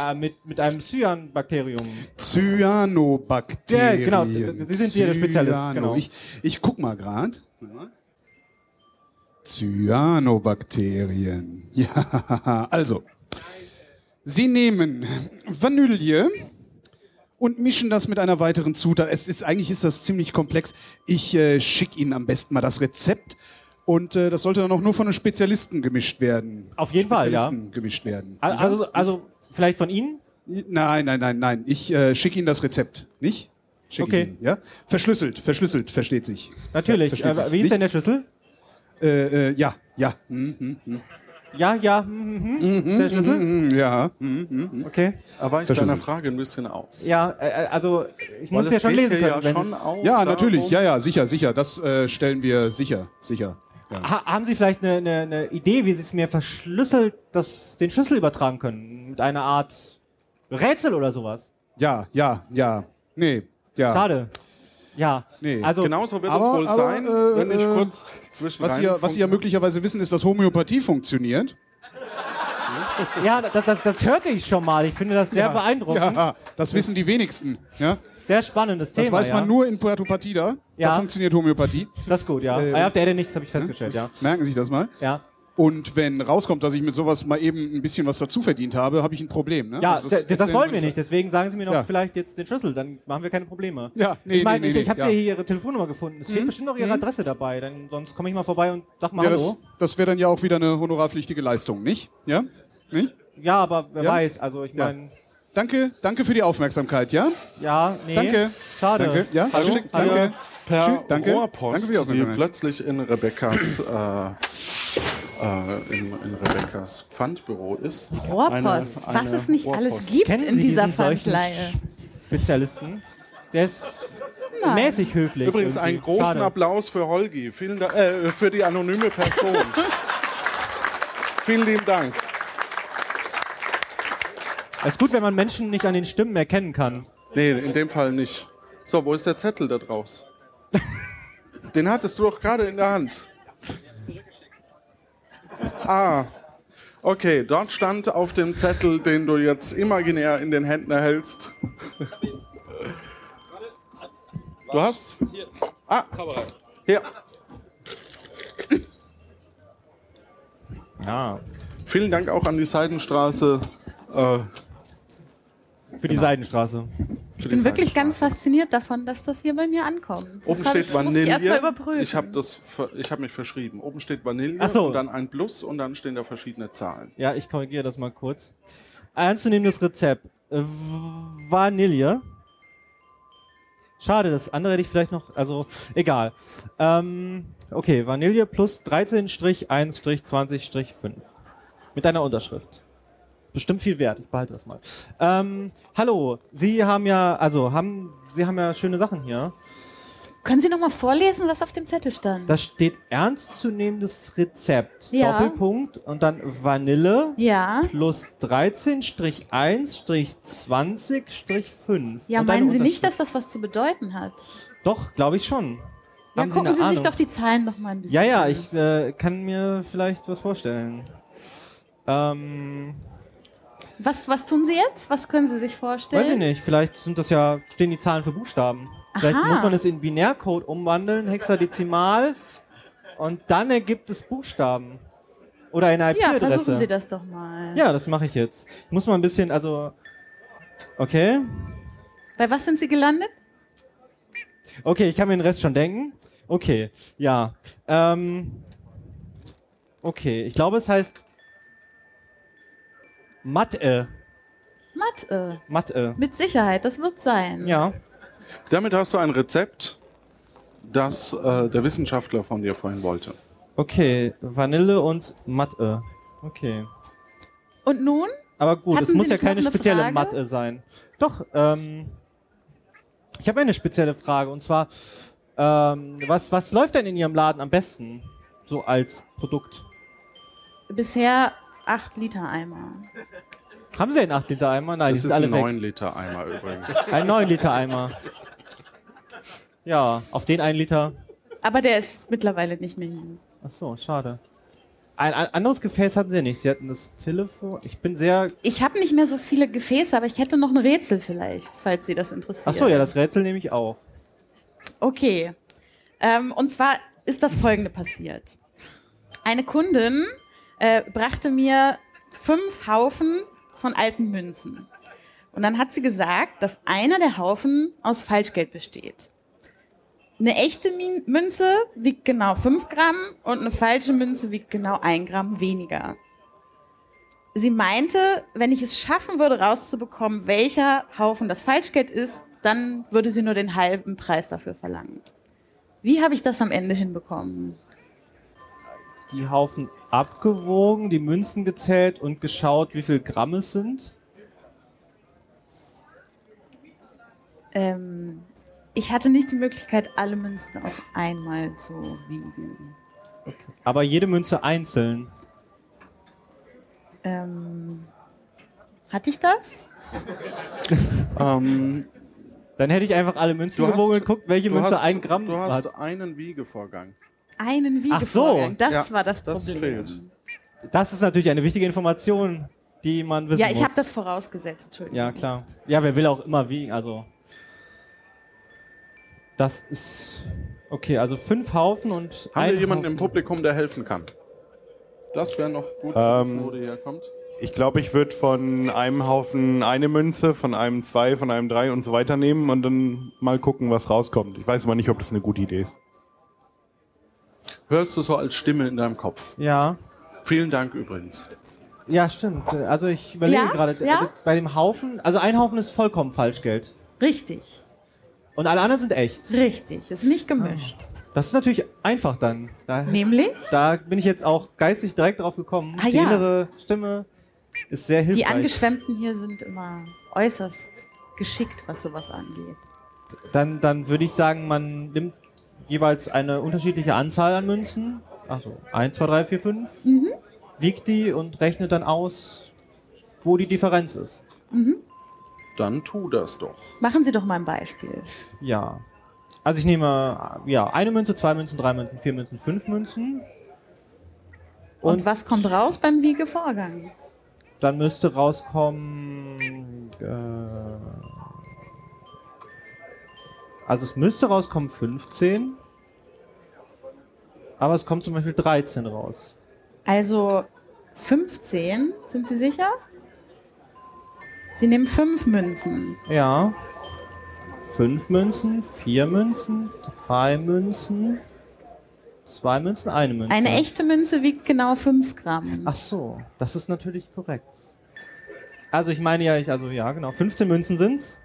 Äh, mit, mit einem Cyan-Bakterium. Cyanobakterien. Ja, genau, Sie sind hier der Spezialist, genau. Ich, ich guck mal gerade. Cyanobakterien. Ja, also. Sie nehmen Vanille und mischen das mit einer weiteren Zutat. Es ist, eigentlich ist das ziemlich komplex. Ich äh, schicke Ihnen am besten mal das Rezept. Und äh, das sollte dann auch nur von einem Spezialisten gemischt werden. Auf jeden Fall, ja. Spezialisten gemischt werden. Al- Also, also vielleicht von Ihnen? Nein, nein, nein, nein. Ich äh, schicke Ihnen das Rezept, nicht? Schick Okay. Ihnen, ja? Verschlüsselt, verschlüsselt, versteht sich. Natürlich. Versteht Äh, sich, wie ist nicht? denn der Schlüssel? Äh, äh, ja, ja. Hm, hm, hm. Ja, ja. hm, hm, hm. Ist der Schlüssel? Hm, hm, ja. Okay. Aber ich deiner Frage ein bisschen aus. Ja, äh, also ich Weil muss ja schon lesen können. ja wenn schon auch Ja, natürlich. Ja, ja, sicher, sicher. Das äh, stellen wir sicher, sicher. Ja. Ha haben Sie vielleicht eine, eine, eine Idee, wie Sie es mir verschlüsselt das, den Schlüssel übertragen können? Mit einer Art Rätsel oder sowas? ja, ja, ja. Nee, ja. Schade. Ja. Nee. Also, Genauso wird Aber- es wohl aber, sein, äh, wenn ich äh, kurz zwischen Was Sie, ja, was Sie ja möglicherweise wissen, ist, dass Homöopathie funktioniert. ja, das, das, das hörte ich schon mal. Ich finde das sehr ja, beeindruckend. Ja, das wissen die wenigsten. Ja? Sehr spannendes Das Thema. weiß man ja. nur in Puerto Partida. Da Ja. funktioniert Homöopathie. Das ist gut, ja. Äh, ah, auf der Erde nichts, habe ich festgestellt, ja. Merken Sie sich das mal. Ja, Und wenn rauskommt, dass ich mit sowas mal eben ein bisschen was dazu verdient habe, habe ich ein Problem. Ne? ja Also das, das, wollen wir nicht. Deswegen sagen Sie mir noch Ja. vielleicht jetzt den Schlüssel, dann machen wir keine Probleme. Ja, nee, ich meine, nee, ich, nee, ich habe ja. hier Ihre Telefonnummer gefunden. Es steht Mhm. bestimmt noch Ihre Mhm. Adresse dabei. Dann, sonst komme ich mal vorbei und sag mal Ja, Hallo. das, das wäre dann ja auch wieder eine honorarpflichtige Leistung, nicht? Ja? Nicht? Ja, aber wer Ja? weiß. Also ich Ja. meine, Danke, danke für die Aufmerksamkeit, ja? ja, nee. Danke. Schade. Danke. Ja, Hallo? tschüss, Hallo? danke. per Tschüss, danke. Rohrpost, Danke für die die plötzlich in Rebekkas, äh, äh, in, in Rebekkas Pfandbüro ist. Rohrpost, Eine- was eine es nicht alles Rohrpost. gibt Kennen in Sie dieser Pfandleihe. Spezialisten? Der ist Nein. mäßig höflich. Übrigens einen irgendwie. großen Schade. Applaus für Holgi, Vielen Dank, äh, für die anonyme Person. Vielen lieben Dank. Es ist gut, wenn man Menschen nicht an den Stimmen erkennen kann. Nee, in dem Fall nicht. So, wo ist der Zettel da draus? Den hattest du doch gerade in der Hand. Ah. Okay, dort stand auf dem Zettel, den du jetzt imaginär in den Händen hältst. Du hast? Ah, hier. Ja. Vielen Dank auch an die Seidenstraße. Äh, Für die Seidenstraße. Ich bin wirklich ganz fasziniert davon, dass das hier bei mir ankommt. Das Oben hab steht ich, muss ich erst mal Vanille. Ich habe ich habe mich verschrieben. Oben steht Vanille Ach so. und dann ein Plus und dann stehen da verschiedene Zahlen. Ja, ich korrigiere das mal kurz. Ernstzunehmendes Rezept. Vanille. Schade, das andere hätte ich vielleicht noch, also egal. Ähm, okay, Vanille plus 13-1-20-5. Mit einer Unterschrift. Bestimmt viel wert, ich behalte das mal. Ähm, hallo, Sie haben ja, also haben, Sie haben ja schöne Sachen hier. Können Sie noch mal vorlesen, was auf dem Zettel stand? Da steht ernstzunehmendes Rezept. Ja. Doppelpunkt und dann Vanille Ja. plus 13-1-20-5. Ja, meinen eine Sie nicht, dass das was zu bedeuten hat? Doch, glaube ich schon. Ja, Haben gucken eine Sie, sich doch die Zahlen noch mal ein bisschen Ja, ja, an. ich äh, kann mir vielleicht was vorstellen. Ähm, Was, was tun Sie jetzt? Was können Sie sich vorstellen? weiß ich nicht, vielleicht sind das ja, stehen die Zahlen für Buchstaben. Vielleicht Aha. muss man es in Binärcode umwandeln, Hexadezimal, und dann ergibt es Buchstaben. Oder eine Ja, IP-Adresse. versuchen Sie das doch mal. Ja, das mache ich jetzt. Ich muss mal ein bisschen, also. Okay. Bei was sind Sie gelandet? Okay, ich kann mir den Rest schon denken. Okay, ja. Ähm, okay, ich glaube, es heißt Mathe. Mathe. Mathe. Mit Sicherheit, das wird sein. Ja. Damit hast du ein Rezept, das äh, der Wissenschaftler von dir vorhin wollte. Okay, Vanille und Mathe. Okay. Und nun? Aber gut, Hatten es muss ja keine eine spezielle Frage? Mathe sein. Doch, ähm, ich habe eine spezielle Frage und zwar, ähm, was, was läuft denn in Ihrem Laden am besten? So als Produkt. Bisher 8 Liter Eimer. Haben Sie einen 8 Liter Eimer? Nein, Das ist alle ein weg. 9 Liter Eimer übrigens. Ein 9 Liter Eimer. Ja, auf den 1 Liter. Aber der ist mittlerweile nicht mehr hier. Ach so, schade. Ein, ein anderes Gefäß hatten Sie nicht. Sie hatten das Telefon. Ich bin sehr. Ich habe nicht mehr so viele Gefäße, aber ich hätte noch ein Rätsel vielleicht, falls Sie das interessiert. Ach so, ja, das Rätsel nehme ich auch. Okay. Ähm, und zwar ist das folgende passiert. Eine Kundin äh, brachte mir fünf Haufen von alten Münzen. Und dann hat sie gesagt, dass einer der Haufen aus Falschgeld besteht. Eine echte Münze wiegt genau 5 Gramm und eine falsche Münze wiegt genau 1 Gramm weniger. Sie meinte, wenn ich es schaffen würde, rauszubekommen, welcher Haufen das Falschgeld ist, dann würde sie nur den halben Preis dafür verlangen. Wie habe ich das am Ende hinbekommen? Die Haufen abgewogen, die Münzen gezählt und geschaut, wie viel Gramm es sind. Ähm, ich hatte nicht die Möglichkeit, alle Münzen auf einmal zu wiegen. Aber jede Münze einzeln. Ähm, hatte ich das? ähm, Dann hätte ich einfach alle Münzen gewogen hast- und guckt, welche Münze hast, ein Gramm Du hast hat. einen Wiegevorgang. Einen Ach so. Wiegevorgang. Das Ja, war das das Problem. fehlt. Das ist natürlich eine wichtige Information, die man wissen ja, ich muss. habe das vorausgesetzt. Entschuldigung. Ja, klar. Ja, wer will auch immer wiegen, also. Das ist. Okay, also fünf Haufen und. Haben wir jemanden Haufen. im Publikum, der helfen kann? Das wäre noch gut, zu Ähm, wissen, wo der herkommt. Ich glaube, ich würde von einem Haufen eine Münze, von einem zwei, von einem drei und so weiter nehmen und dann mal gucken, was rauskommt. Ich weiß aber nicht, ob das eine gute Idee ist. Hörst du so als Stimme in deinem Kopf? Ja. Vielen Dank übrigens. Ja, stimmt. Also ich überlege Ja? gerade, Ja? also bei dem Haufen, also ein Haufen ist vollkommen Falschgeld. Richtig. Und alle anderen sind echt. Richtig. Ist nicht gemischt. Das ist natürlich einfach dann. Da, Nämlich? Da bin ich jetzt auch geistig direkt drauf gekommen. Ah, Die ja. innere Stimme ist sehr hilfreich. Die Angeschwemmten hier sind immer äußerst geschickt, was sowas angeht. Dann, dann würde ich sagen, man nimmt jeweils eine unterschiedliche Anzahl an Münzen. Also 1, 2, 3, 4, 5. Mhm. Wiegt die und rechnet dann aus, wo die Differenz ist. Mhm. Dann tu das doch. Machen Sie doch mal ein Beispiel. Ja. Also ich nehme ja eine Münze, zwei Münzen, drei Münzen, vier Münzen, fünf Münzen. Und, was kommt raus beim Wiegevorgang? Dann müsste rauskommen. Äh, also es müsste rauskommen 15. Aber es kommt zum Beispiel 13 raus. Also 15, sind Sie sicher? Sie nehmen fünf Münzen. Ja. Fünf Münzen, vier Münzen, drei Münzen, zwei Münzen, eine Münze. Eine echte Münze wiegt genau 5 Gramm. Ach so, das ist natürlich korrekt. Also ich meine ja, ich, also ja, genau, 15 Münzen sind's.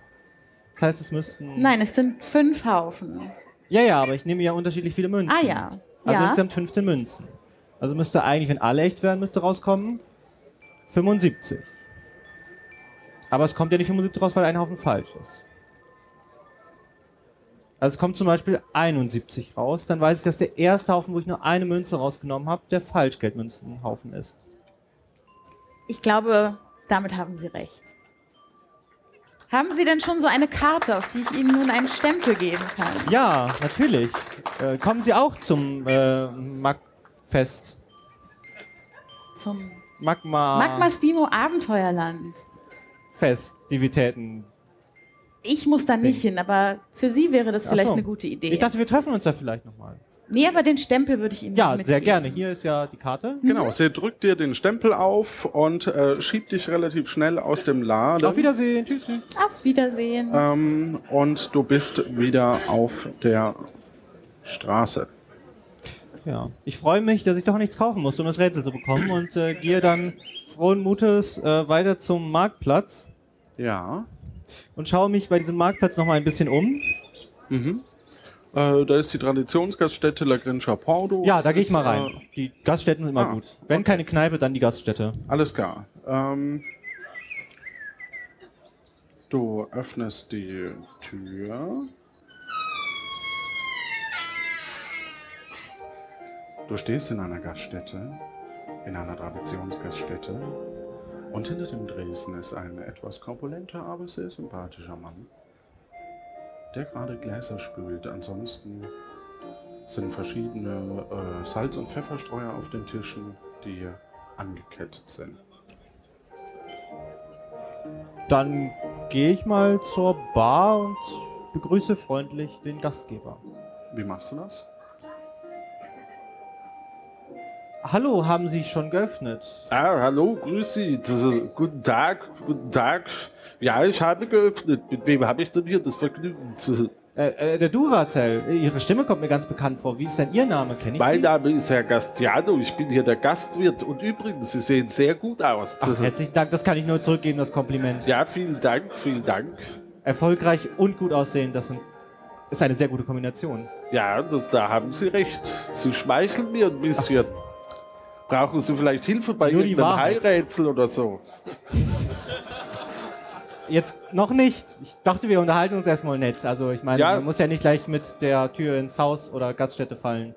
Das heißt, es müssten. Nein, es sind fünf Haufen. Ja, ja, aber ich nehme ja unterschiedlich viele Münzen. Ah ja. Also ja. insgesamt 15 Münzen. Also müsste eigentlich, wenn alle echt wären, müsste rauskommen 75. Aber es kommt ja nicht 75 raus, weil ein Haufen falsch ist. Also es kommt zum Beispiel 71 raus, dann weiß ich, dass der erste Haufen, wo ich nur eine Münze rausgenommen habe, der Falschgeldmünzenhaufen ist. Ich glaube, damit haben Sie recht. Haben Sie denn schon so eine Karte, auf die ich Ihnen nun einen Stempel geben kann? Ja, natürlich. Äh, kommen Sie auch zum äh, Magfest? Zum Magma Magma Spimo Abenteuerland. Festivitäten. Ich muss da nicht hin, aber für Sie wäre das vielleicht so. eine gute Idee. Ich dachte, wir treffen uns da vielleicht nochmal. Nee, aber den Stempel würde ich Ihnen Ja, mitgeben. sehr gerne. Hier ist ja die Karte. Genau, sie drückt dir den Stempel auf und äh, schiebt dich relativ schnell aus dem Laden. Auf Wiedersehen. Tschüss. Auf Wiedersehen. Ähm, und du bist wieder auf der Straße. Ja, ich freue mich, dass ich doch nichts kaufen musste, um das Rätsel zu bekommen und äh, gehe dann frohen Mutes äh, weiter zum Marktplatz Ja. und schaue mich bei diesem Marktplatz noch mal ein bisschen um. Mhm. Äh, da ist die Traditionsgaststätte La Grincha Pordo. Ja, Das da gehe ich mal rein. Äh, Die Gaststätten sind immer ah, gut. Wenn keine Kneipe, dann die Gaststätte. alles klar. Ähm, du öffnest die Tür. Du stehst in einer Gaststätte, in einer Traditionsgaststätte. Und hinter dem Dresden ist ein etwas korpulenter, aber sehr sympathischer Mann, der gerade Gläser spült. Ansonsten sind verschiedene äh, Salz- und Pfefferstreuer auf den Tischen, die angekettet sind. Dann gehe ich mal zur Bar und begrüße freundlich den Gastgeber. Wie machst du das? Hallo, haben Sie schon geöffnet? Ah, hallo, grüß Sie. Ist, guten Tag, guten Tag. Ja, ich habe geöffnet. Mit wem habe ich denn hier das Vergnügen? zu- Äh, äh, der Durazel, Ihre Stimme kommt mir ganz bekannt vor. Wie ist denn Ihr Name? Kenn ich Mein Sie? Name ist Herr Gastiano. Ich bin hier der Gastwirt. Und übrigens, Sie sehen sehr gut aus. Ach, herzlichen Dank, das kann ich nur zurückgeben, das Kompliment. Ja, vielen Dank, vielen Dank. Erfolgreich und gut aussehen, das sind, ist eine sehr gute Kombination. Ja, das, da haben Sie recht. Sie schmeicheln mir ein bisschen. Brauchen Sie vielleicht Hilfe bei Nur irgendeinem. Heirätsel oder so? Jetzt noch nicht. Ich dachte, wir unterhalten uns erstmal nett. Also ich meine, Ja. man muss ja nicht gleich mit der Tür ins Haus oder Gaststätte fallen.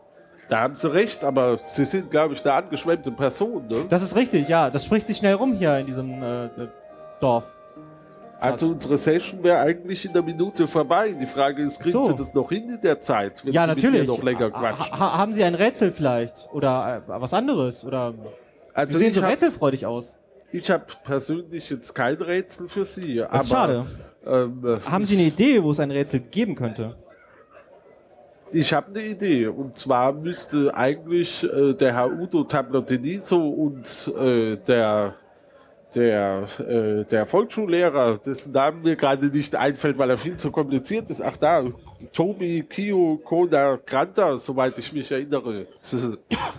Da haben Sie recht, aber Sie sind, glaube ich, eine angeschwemmte Person, ne? Das ist richtig, ja. Das spricht sich schnell rum hier in diesem äh, Dorf. Also unsere Session wäre eigentlich in der Minute vorbei. Die Frage ist, kriegen So. Sie das noch hin in der Zeit, wenn ja, Sie natürlich. mit mir noch länger quatschen? ha haben Sie ein Rätsel vielleicht? Oder äh, was anderes? Oder Also Sie sehen so hab- rätselfreudig aus. Ich habe persönlich jetzt kein Rätsel für Sie. aber, ist schade. Ähm, äh, Haben Sie eine Idee, wo es ein Rätsel geben könnte? Ich habe eine Idee. Und zwar müsste eigentlich äh, der Herr Udo Tabloteniso und äh, der, der, äh, der Volksschullehrer, dessen Namen mir gerade nicht einfällt, weil er viel zu kompliziert ist. Ach da, Tobi Kio Kona Granta, soweit ich mich erinnere.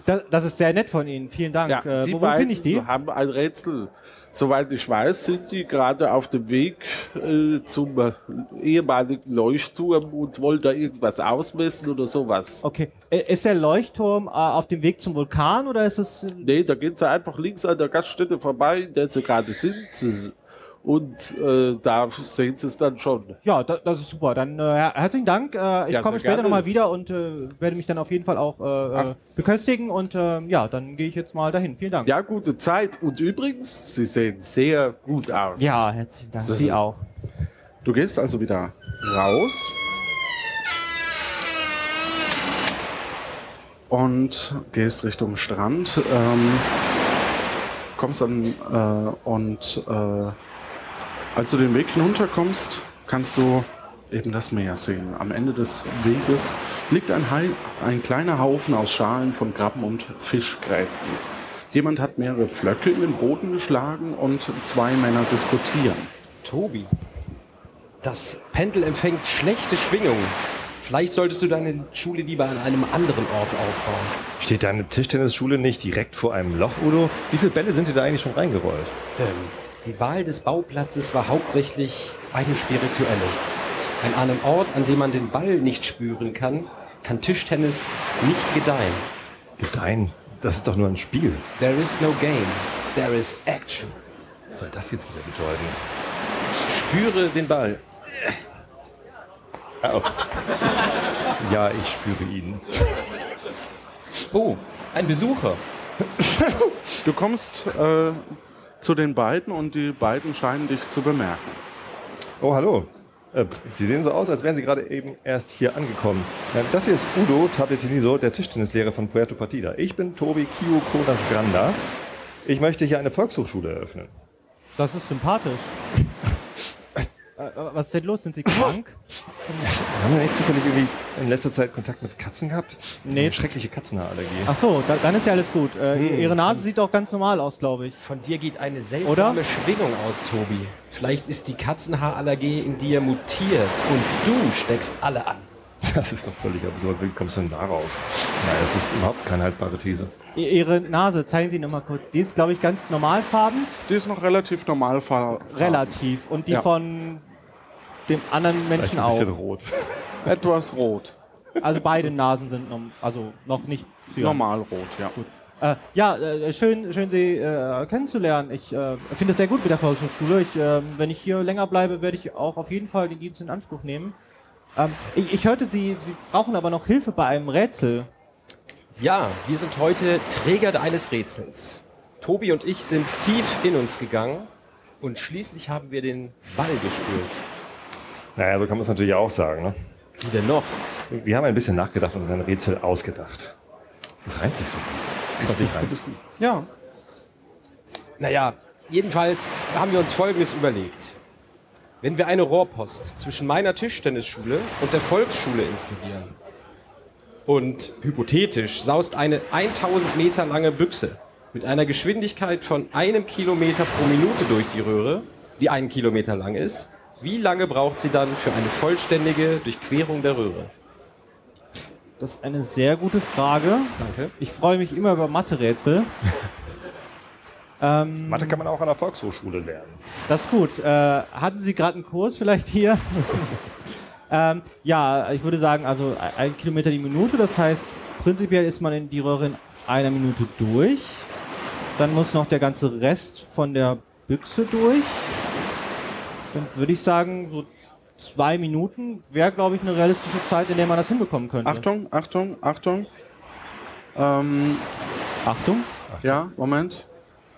Das, das ist sehr nett von Ihnen. Vielen Dank. Ja, äh, wo finde ich die? haben ein Rätsel. Soweit ich weiß, sind die gerade auf dem Weg äh, zum äh, ehemaligen Leuchtturm und wollen da irgendwas ausmessen oder sowas. Okay. Äh, Ist der Leuchtturm äh, auf dem Weg zum Vulkan oder ist es. Nee, da gehen sie einfach links an der Gaststätte vorbei, in der sie gerade sind. Und äh, da sehen sie es dann schon. Ja, da, das ist super. Dann äh, her- herzlichen Dank. Äh, ich Ja, komme später nochmal wieder und äh, werde mich dann auf jeden Fall auch äh, äh, beköstigen. Und äh, ja, dann gehe ich jetzt mal dahin. Vielen Dank. Ja, gute Zeit. Und übrigens, sie sehen sehr gut aus. Ja, herzlichen Dank. So. Sie auch. Du gehst also wieder raus und gehst Richtung Strand. Ähm, kommst dann äh, und äh, als du den Weg hinunterkommst, kannst du eben das Meer sehen. Am Ende des Weges liegt ein, ein kleiner Haufen aus Schalen von Krabben und Fischgräten. Jemand hat mehrere Pflöcke in den Boden geschlagen und zwei Männer diskutieren. Tobi, das Pendel empfängt schlechte Schwingungen. Vielleicht solltest du deine Schule lieber an einem anderen Ort aufbauen. Steht deine Tischtennisschule nicht direkt vor einem Loch, Udo? Wie viele Bälle sind dir da eigentlich schon reingerollt? Ähm, die Wahl des Bauplatzes war hauptsächlich eine spirituelle. An einem Ort, an dem man den Ball nicht spüren kann, kann Tischtennis nicht gedeihen. Gedeihen? Das ist doch nur ein Spiel. There is no game, there is action. Was soll das jetzt wieder bedeuten? Spüre den Ball. Oh. Ja, ich spüre ihn. Oh, ein Besucher. Du kommst äh, zu den beiden und die beiden scheinen dich zu bemerken. Oh, hallo. Äh, Sie sehen so aus, als wären Sie gerade eben erst hier angekommen. Das hier ist Udo Tabletiniso, der Tischtennislehrer von Puerto Partida. Ich bin Tobi Kio Kodas Granda. Ich möchte hier eine Volkshochschule eröffnen. Das ist sympathisch. Äh, Was ist denn los? Sind Sie krank? Haben wir nicht zufällig irgendwie in letzter Zeit Kontakt mit Katzen gehabt? Nee. Eine schreckliche Katzenhaarallergie. Ach so, da, dann ist ja alles gut. Äh, Hm, Ihre Nase sieht auch ganz normal aus, glaube ich. Von dir geht eine seltsame Schwingung aus, Tobi. Vielleicht ist die Katzenhaarallergie in dir mutiert und du steckst alle an. Das ist doch völlig absurd. Wie kommst du denn darauf? Nein, das ist überhaupt keine haltbare These. Ihre Nase, zeigen Sie noch mal kurz. Die ist, glaube ich, ganz normalfarben. Die ist noch relativ normalfarben. Relativ. Und die Ja. von dem anderen Menschen Vielleicht ein auch. bisschen rot. Etwas rot. Also beide Nasen sind also noch nicht cyan. Normal rot, ja. Gut. Äh, ja, äh, schön, schön Sie äh, kennenzulernen. Ich äh, finde es sehr gut mit der Volkshochschule. Ich, ähm, wenn ich hier länger bleibe, werde ich auch auf jeden Fall den Dienst in Anspruch nehmen. Ähm, ich, ich hörte, Sie, Sie brauchen aber noch Hilfe bei einem Rätsel. Ja, wir sind heute Träger eines Rätsels. Tobi und ich sind tief in uns gegangen und schließlich haben wir den Ball gespürt. Naja, so kann man es natürlich auch sagen. Ne? Wie denn noch? Wir haben ein bisschen nachgedacht und uns ein Rätsel ausgedacht. Das reimt sich so. Was sich reimt, ist gut. Ja. Naja, jedenfalls haben wir uns Folgendes überlegt. Wenn wir eine Rohrpost zwischen meiner Tischtennisschule und der Volksschule installieren und hypothetisch saust eine 1000 Meter lange Büchse mit einer Geschwindigkeit von einem Kilometer pro Minute durch die Röhre, die einen Kilometer lang ist, wie lange braucht sie dann für eine vollständige Durchquerung der Röhre? Das ist eine sehr gute Frage. Danke. Ich freue mich immer über Mathe-Rätsel. ähm, Mathe kann man auch an der Volkshochschule lernen. Das ist gut. Äh, hatten Sie gerade einen Kurs vielleicht hier? ähm, ja, ich würde sagen, also ein Kilometer die Minute. Das heißt, prinzipiell ist man in die Röhre in einer Minute durch. Dann muss noch der ganze Rest von der Büchse durch. Dann würde ich sagen, so zwei Minuten wäre, glaube ich, eine realistische Zeit, in der man das hinbekommen könnte. Achtung, Achtung, Achtung. Ähm, Achtung. Ja, Moment.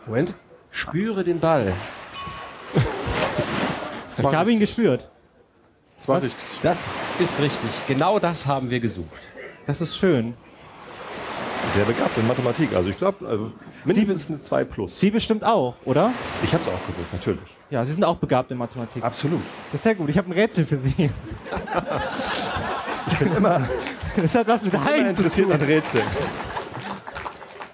Moment. Spüre den Ball. Ich habe ihn gespürt. Das war richtig. Das ist richtig. Genau das haben wir gesucht. Das ist schön. Sehr begabt in Mathematik. Also ich glaube, mindestens eine 2 plus. Sie bestimmt auch, oder? Ich habe es auch gewusst, natürlich. Ja, Sie sind auch begabt in Mathematik. Absolut. Das ist sehr gut. Ich habe ein Rätsel für Sie. Ich bin immer, Das hat was mit zu interessiert an Rätseln.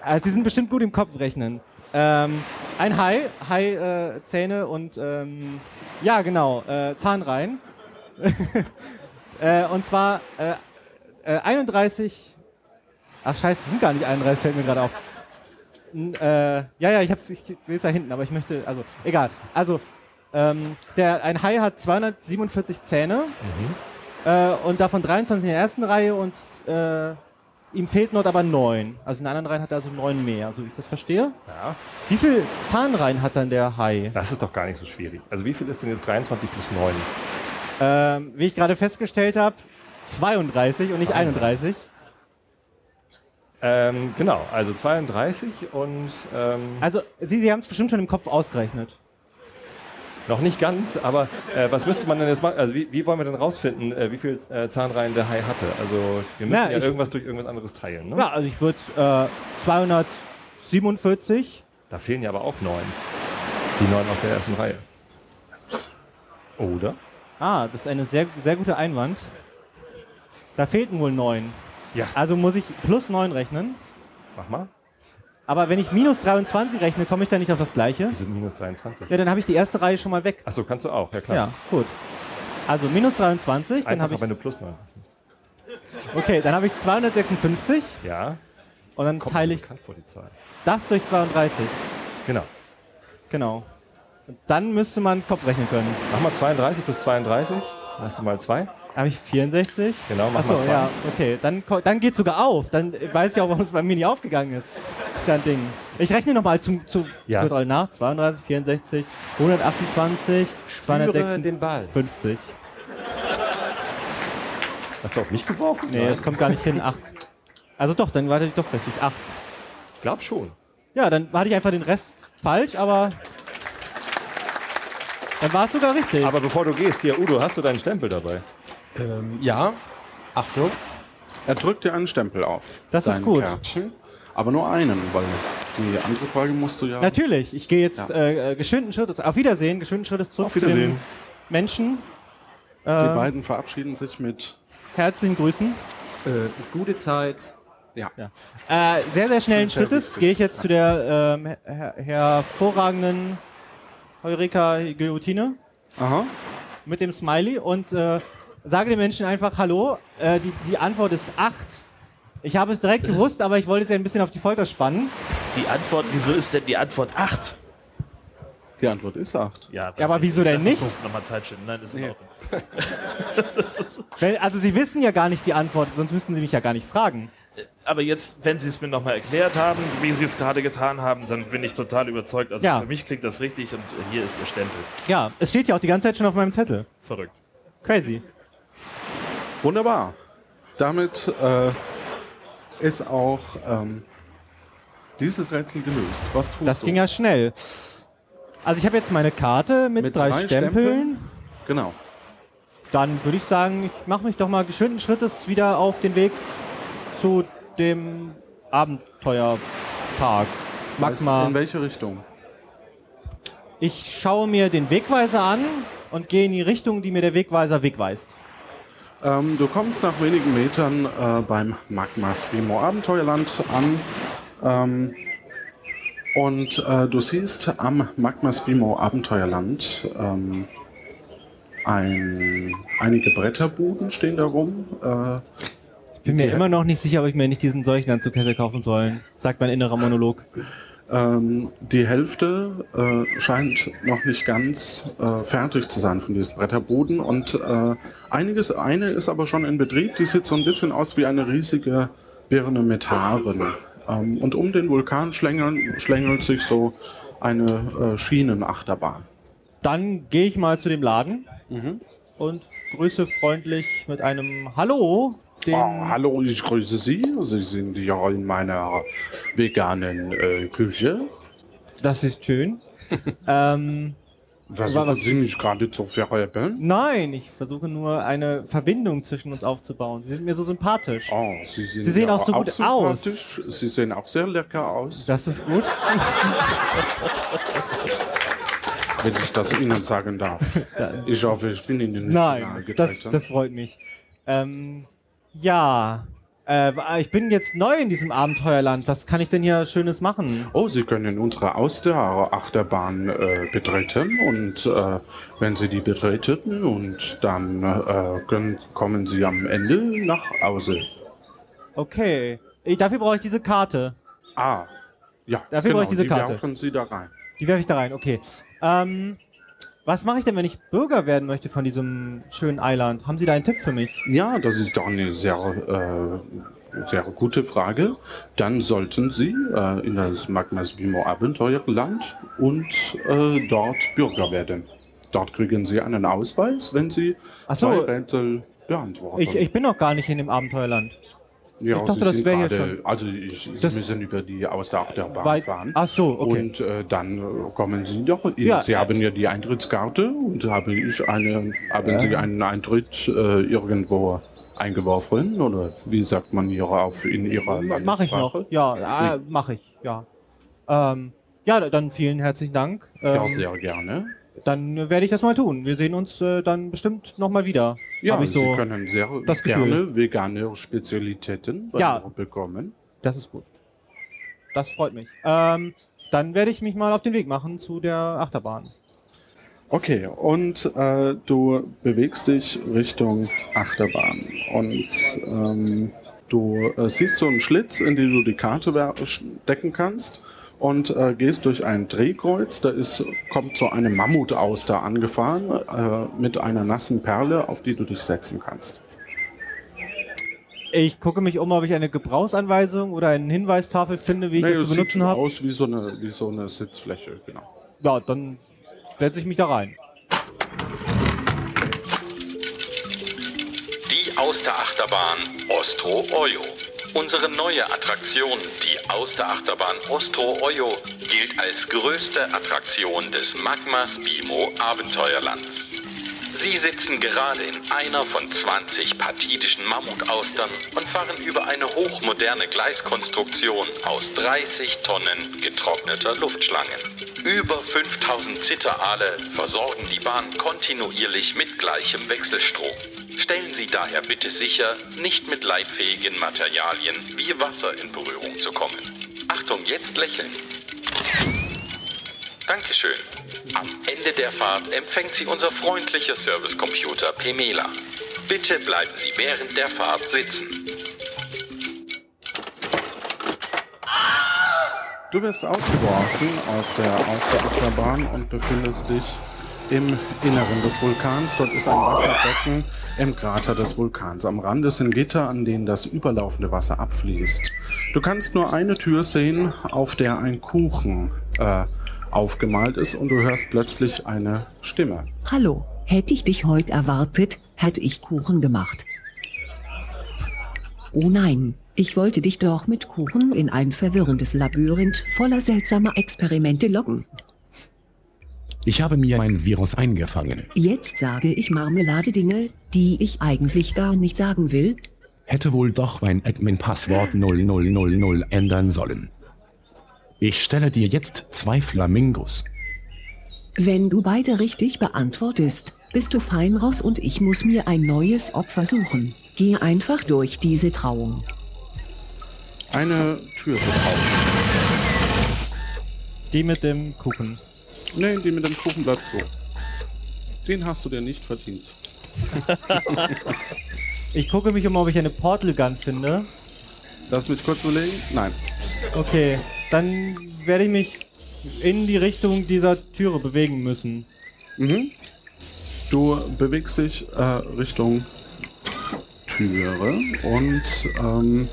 Also, Sie sind bestimmt gut im Kopf rechnen. Ähm, ein Hai, Hai äh, Zähne und ähm, ja genau äh, Zahnreihen. äh, und zwar äh, äh, 31. Ach scheiße, sind gar nicht 31, fällt mir gerade auf. Äh, ja, ja, ich hab's, ich sehe es da hinten, aber ich möchte, also egal. Also ähm, der, ein Hai hat 247 Zähne äh, und davon 23 in der ersten Reihe und äh, ihm fehlt noch aber neun. Also in den anderen Reihen hat er also neun mehr, so wie ich das verstehe. Ja. Wie viel Zahnreihen hat dann der Hai? Das ist doch gar nicht so schwierig. Also wie viel ist denn jetzt 23 plus 9? Ähm, wie ich gerade festgestellt habe, 32 und nicht 31. Ähm, genau, also 32 und ähm, Also Sie, Sie haben es bestimmt schon im Kopf ausgerechnet. Noch nicht ganz, aber äh, was müsste man denn jetzt machen? Also wie, wie wollen wir denn rausfinden, äh, wie viel äh, Zahnreihen der Hai hatte? Also wir müssen Na, ja ich- irgendwas durch irgendwas anderes teilen, ne? Ja, also ich würde äh, 247. Da fehlen ja aber auch neun. Die neun aus der ersten Reihe. Oder? Ah, das ist eine sehr, sehr guter Einwand. Da fehlten wohl neun. Ja. Also muss ich plus neun rechnen. Mach mal. Aber wenn ich minus 23 rechne, komme ich dann nicht auf das gleiche? Die sind minus 23. Ja, dann habe ich die erste Reihe schon mal weg. Achso, kannst du auch, ja klar. Ja, gut. Also minus 23, dann habe ich. wenn du plus neun Okay, dann habe ich 256 Ja. und dann Kommt teile ich vor das durch 32. Genau. Genau. Und dann müsste man Kopf rechnen können. Mach mal 32 plus 32. Dann hast du mal 2. Habe ich 64? Genau, mach Achso, mal zwei. ja, okay. Dann, dann geht sogar auf. Dann weiß ich auch, warum es bei mir nicht aufgegangen ist. Ist ja ein Ding. Ich rechne nochmal zu, zu Ja. Nach. 32, 64, 128, 256. den Ball. 50. Hast du auf mich geworfen? Nee, das kommt gar nicht hin. 8. Also doch, dann war ich doch richtig. 8. Ich glaub schon. Ja, dann hatte ich einfach den Rest falsch, aber dann war es sogar richtig. Aber bevor du gehst, hier, Udo, hast du deinen Stempel dabei? Ähm, ja. Achtung. Er drückt dir einen Stempel auf. Das ist gut. Kärtchen. Aber nur einen, weil die andere Frage musst du ja. Natürlich, ich gehe jetzt Ja. äh, geschwinden Schrittes, auf Wiedersehen, geschwinden Schrittes zurück Auf Wiedersehen. zu den Menschen. Die Äh, beiden verabschieden sich mit. Herzlichen Grüßen. Äh, gute Zeit. Ja. Äh, sehr, sehr schnellen Schrittes gehe ich jetzt zu der ähm, her hervorragenden Heureka Guillotine Aha. mit dem Smiley und äh, sage den Menschen einfach Hallo. Äh, die, die Antwort ist 8. Ich habe es direkt gewusst, aber ich wollte es ja ein bisschen auf die Folter spannen. Die Antwort, wieso ist denn die Antwort 8? Die Antwort ist 8. Ja, Ja, aber wieso denn nicht? Ich muss nochmal Zeit schinden. Nein, ist in Nee. Ordnung. das ist, Wenn, also Sie wissen ja gar nicht die Antwort, sonst müssten Sie mich ja gar nicht fragen. aber jetzt, wenn Sie es mir nochmal erklärt haben, wie Sie es gerade getan haben, dann bin ich total überzeugt. Also Ja. für mich klingt das richtig und hier ist Ihr Stempel. Ja, es steht ja auch die ganze Zeit schon auf meinem Zettel. Verrückt. Crazy. Wunderbar. Damit äh, ist auch ähm, dieses Rätsel gelöst. Was tust Das du? ging ja schnell. Also ich habe jetzt meine Karte mit, Mit drei, drei Stempeln. Stempeln? Genau. Dann würde ich sagen, ich mache mich doch mal geschwinden Schrittes wieder auf den Weg zu dem Abenteuerpark. Magma. In welche Richtung? Ich schaue mir den Wegweiser an und gehe in die Richtung, die mir der Wegweiser wegweist. Ähm, du kommst nach wenigen Metern äh, beim Magma Spimo Abenteuerland an. Ähm, und äh, du siehst am Magma Spimo Abenteuerland ähm, ein, einige Bretterbuden stehen da rum. Äh, Ich bin mir die- immer noch nicht sicher, ob ich mir nicht diesen Seuchenanzug hätte kaufen sollen, sagt mein innerer Monolog. Ähm, die Hälfte äh, scheint noch nicht ganz äh, fertig zu sein von diesen Bretterbuden und äh, einiges, eine ist aber schon in Betrieb. Die sieht so ein bisschen aus wie eine riesige Birne mit Haaren. Ähm, und um den Vulkan schlängeln, schlängelt sich so eine äh, Schienenachterbahn. Dann gehe ich mal zu dem Laden und grüße freundlich mit einem Hallo den. Oh, hallo, ich grüße Sie. Sie sind ja in meiner veganen äh, Küche. Das ist schön. ähm, Versuchen Sie mich gerade zu verräumen? Nein, ich versuche nur eine Verbindung zwischen uns aufzubauen. Sie sind mir so sympathisch. Oh, Sie, Sie sehen ja auch so gut aus. Sie sehen auch sehr lecker aus. Das ist gut. Wenn ich das Ihnen sagen darf. Ich hoffe, ich bin Ihnen nicht Nein, das, das freut mich. Ähm, ja, äh, ich bin jetzt neu in diesem Abenteuerland. Was kann ich denn hier Schönes machen? Oh, Sie können unsere Austerachterbahn äh, betreten und äh, wenn Sie die betreten und dann äh, können, kommen Sie am Ende nach Hause. Okay. Ich, dafür brauche ich diese Karte. Ah, ja. Dafür brauche ich diese die Karte. werfen Sie da rein. Die werfe ich da rein, okay. Ähm, was mache ich denn, wenn ich Bürger werden möchte von diesem schönen Eiland? Haben Sie da einen Tipp für mich? Ja, das ist doch eine sehr, äh, sehr gute Frage. Dann sollten Sie äh, in das Magmas Bimo Abenteuerland und äh, dort Bürger werden. Dort kriegen Sie einen Ausweis, wenn Sie Ach so. zwei Rätsel beantworten. Ich, ich bin noch gar nicht in dem Abenteuerland. Ja, ich dachte, Sie das wäre gerade- schon. Also ich, Sie Das- müssen über die aus der Achterbahn Weit- fahren. Ach so, okay. Und äh, dann äh, kommen Sie doch. in- Ja. Sie haben ja die Eintrittskarte und habe ich eine, haben Ja. Sie einen Eintritt äh, irgendwo eingeworfen oder wie sagt man hier auf in Ihrer Mache ich noch. Ja, äh, mache ich, ja. Ähm, ja, dann vielen herzlichen Dank. Ähm, Ja, sehr gerne. Dann werde ich das mal tun. Wir sehen uns äh, dann bestimmt nochmal wieder. Ja, ich so Sie können sehr das Gefühl. gerne vegane Spezialitäten bei Ja. mir bekommen. Das ist gut. Das freut mich. Ähm, dann werde ich mich mal auf den Weg machen zu der Achterbahn. Okay, und äh, du bewegst dich Richtung Achterbahn und ähm, du äh, siehst so einen Schlitz, in den du die Karte wer- stecken kannst und äh, gehst durch ein Drehkreuz. Da ist, kommt so eine Mammutauster angefahren äh, mit einer nassen Perle, auf die du dich setzen kannst. Ich gucke mich um, ob ich eine Gebrauchsanweisung oder eine Hinweistafel finde, wie ich Nee, das es zu sieht benutzen habe. aus wie so, eine, wie so eine Sitzfläche, genau. Ja, dann setze ich mich da rein. Die Austerachterbahn Ostro Oyo. Unsere neue Attraktion, die Austerachterbahn Ostro Oyo, gilt als größte Attraktion des Magma Spimo Abenteuerlands. Sie sitzen gerade in einer von 20 patidischen Mammutaustern und fahren über eine hochmoderne Gleiskonstruktion aus 30 Tonnen getrockneter Luftschlangen. Über 5000 Zitteraale versorgen die Bahn kontinuierlich mit gleichem Wechselstrom. Stellen Sie daher bitte sicher, nicht mit leitfähigen Materialien wie Wasser in Berührung zu kommen. Achtung, jetzt lächeln. Dankeschön. Am Ende der Fahrt empfängt Sie unser freundlicher Servicecomputer Pemela. Bitte bleiben Sie während der Fahrt sitzen. Du wirst ausgeworfen aus der, aus der Achterbahn und befindest dich im Inneren des Vulkans. Dort ist ein Wasserbecken im Krater des Vulkans. Am Rande sind Gitter, an denen das überlaufende Wasser abfließt. Du kannst nur eine Tür sehen, auf der ein Kuchen äh, aufgemalt ist und du hörst plötzlich eine Stimme. Hallo, hätte ich dich heute erwartet, hätte ich Kuchen gemacht. Oh nein, ich wollte dich doch mit Kuchen in ein verwirrendes Labyrinth voller seltsamer Experimente locken. Ich habe mir ein Virus eingefangen. Jetzt sage ich Marmeladedinge, die ich eigentlich gar nicht sagen will. Hätte wohl doch mein Admin-Passwort 0000 ändern sollen. Ich stelle dir jetzt zwei Flamingos. Wenn du beide richtig beantwortest, bist du fein raus und ich muss mir ein neues Opfer suchen. Geh einfach durch diese Trauung. Eine Tür wird auf. Die mit dem Kuchen. Nee, die mit dem Kuchen bleibt so. Den hast du dir nicht verdient. Ich gucke mich um, ob ich eine Portal Gun finde. Das mit kurz überlegen? Nein. Okay, dann werde ich mich in die Richtung dieser Türe bewegen müssen. Mhm. Du bewegst dich äh, Richtung Türe und ähm,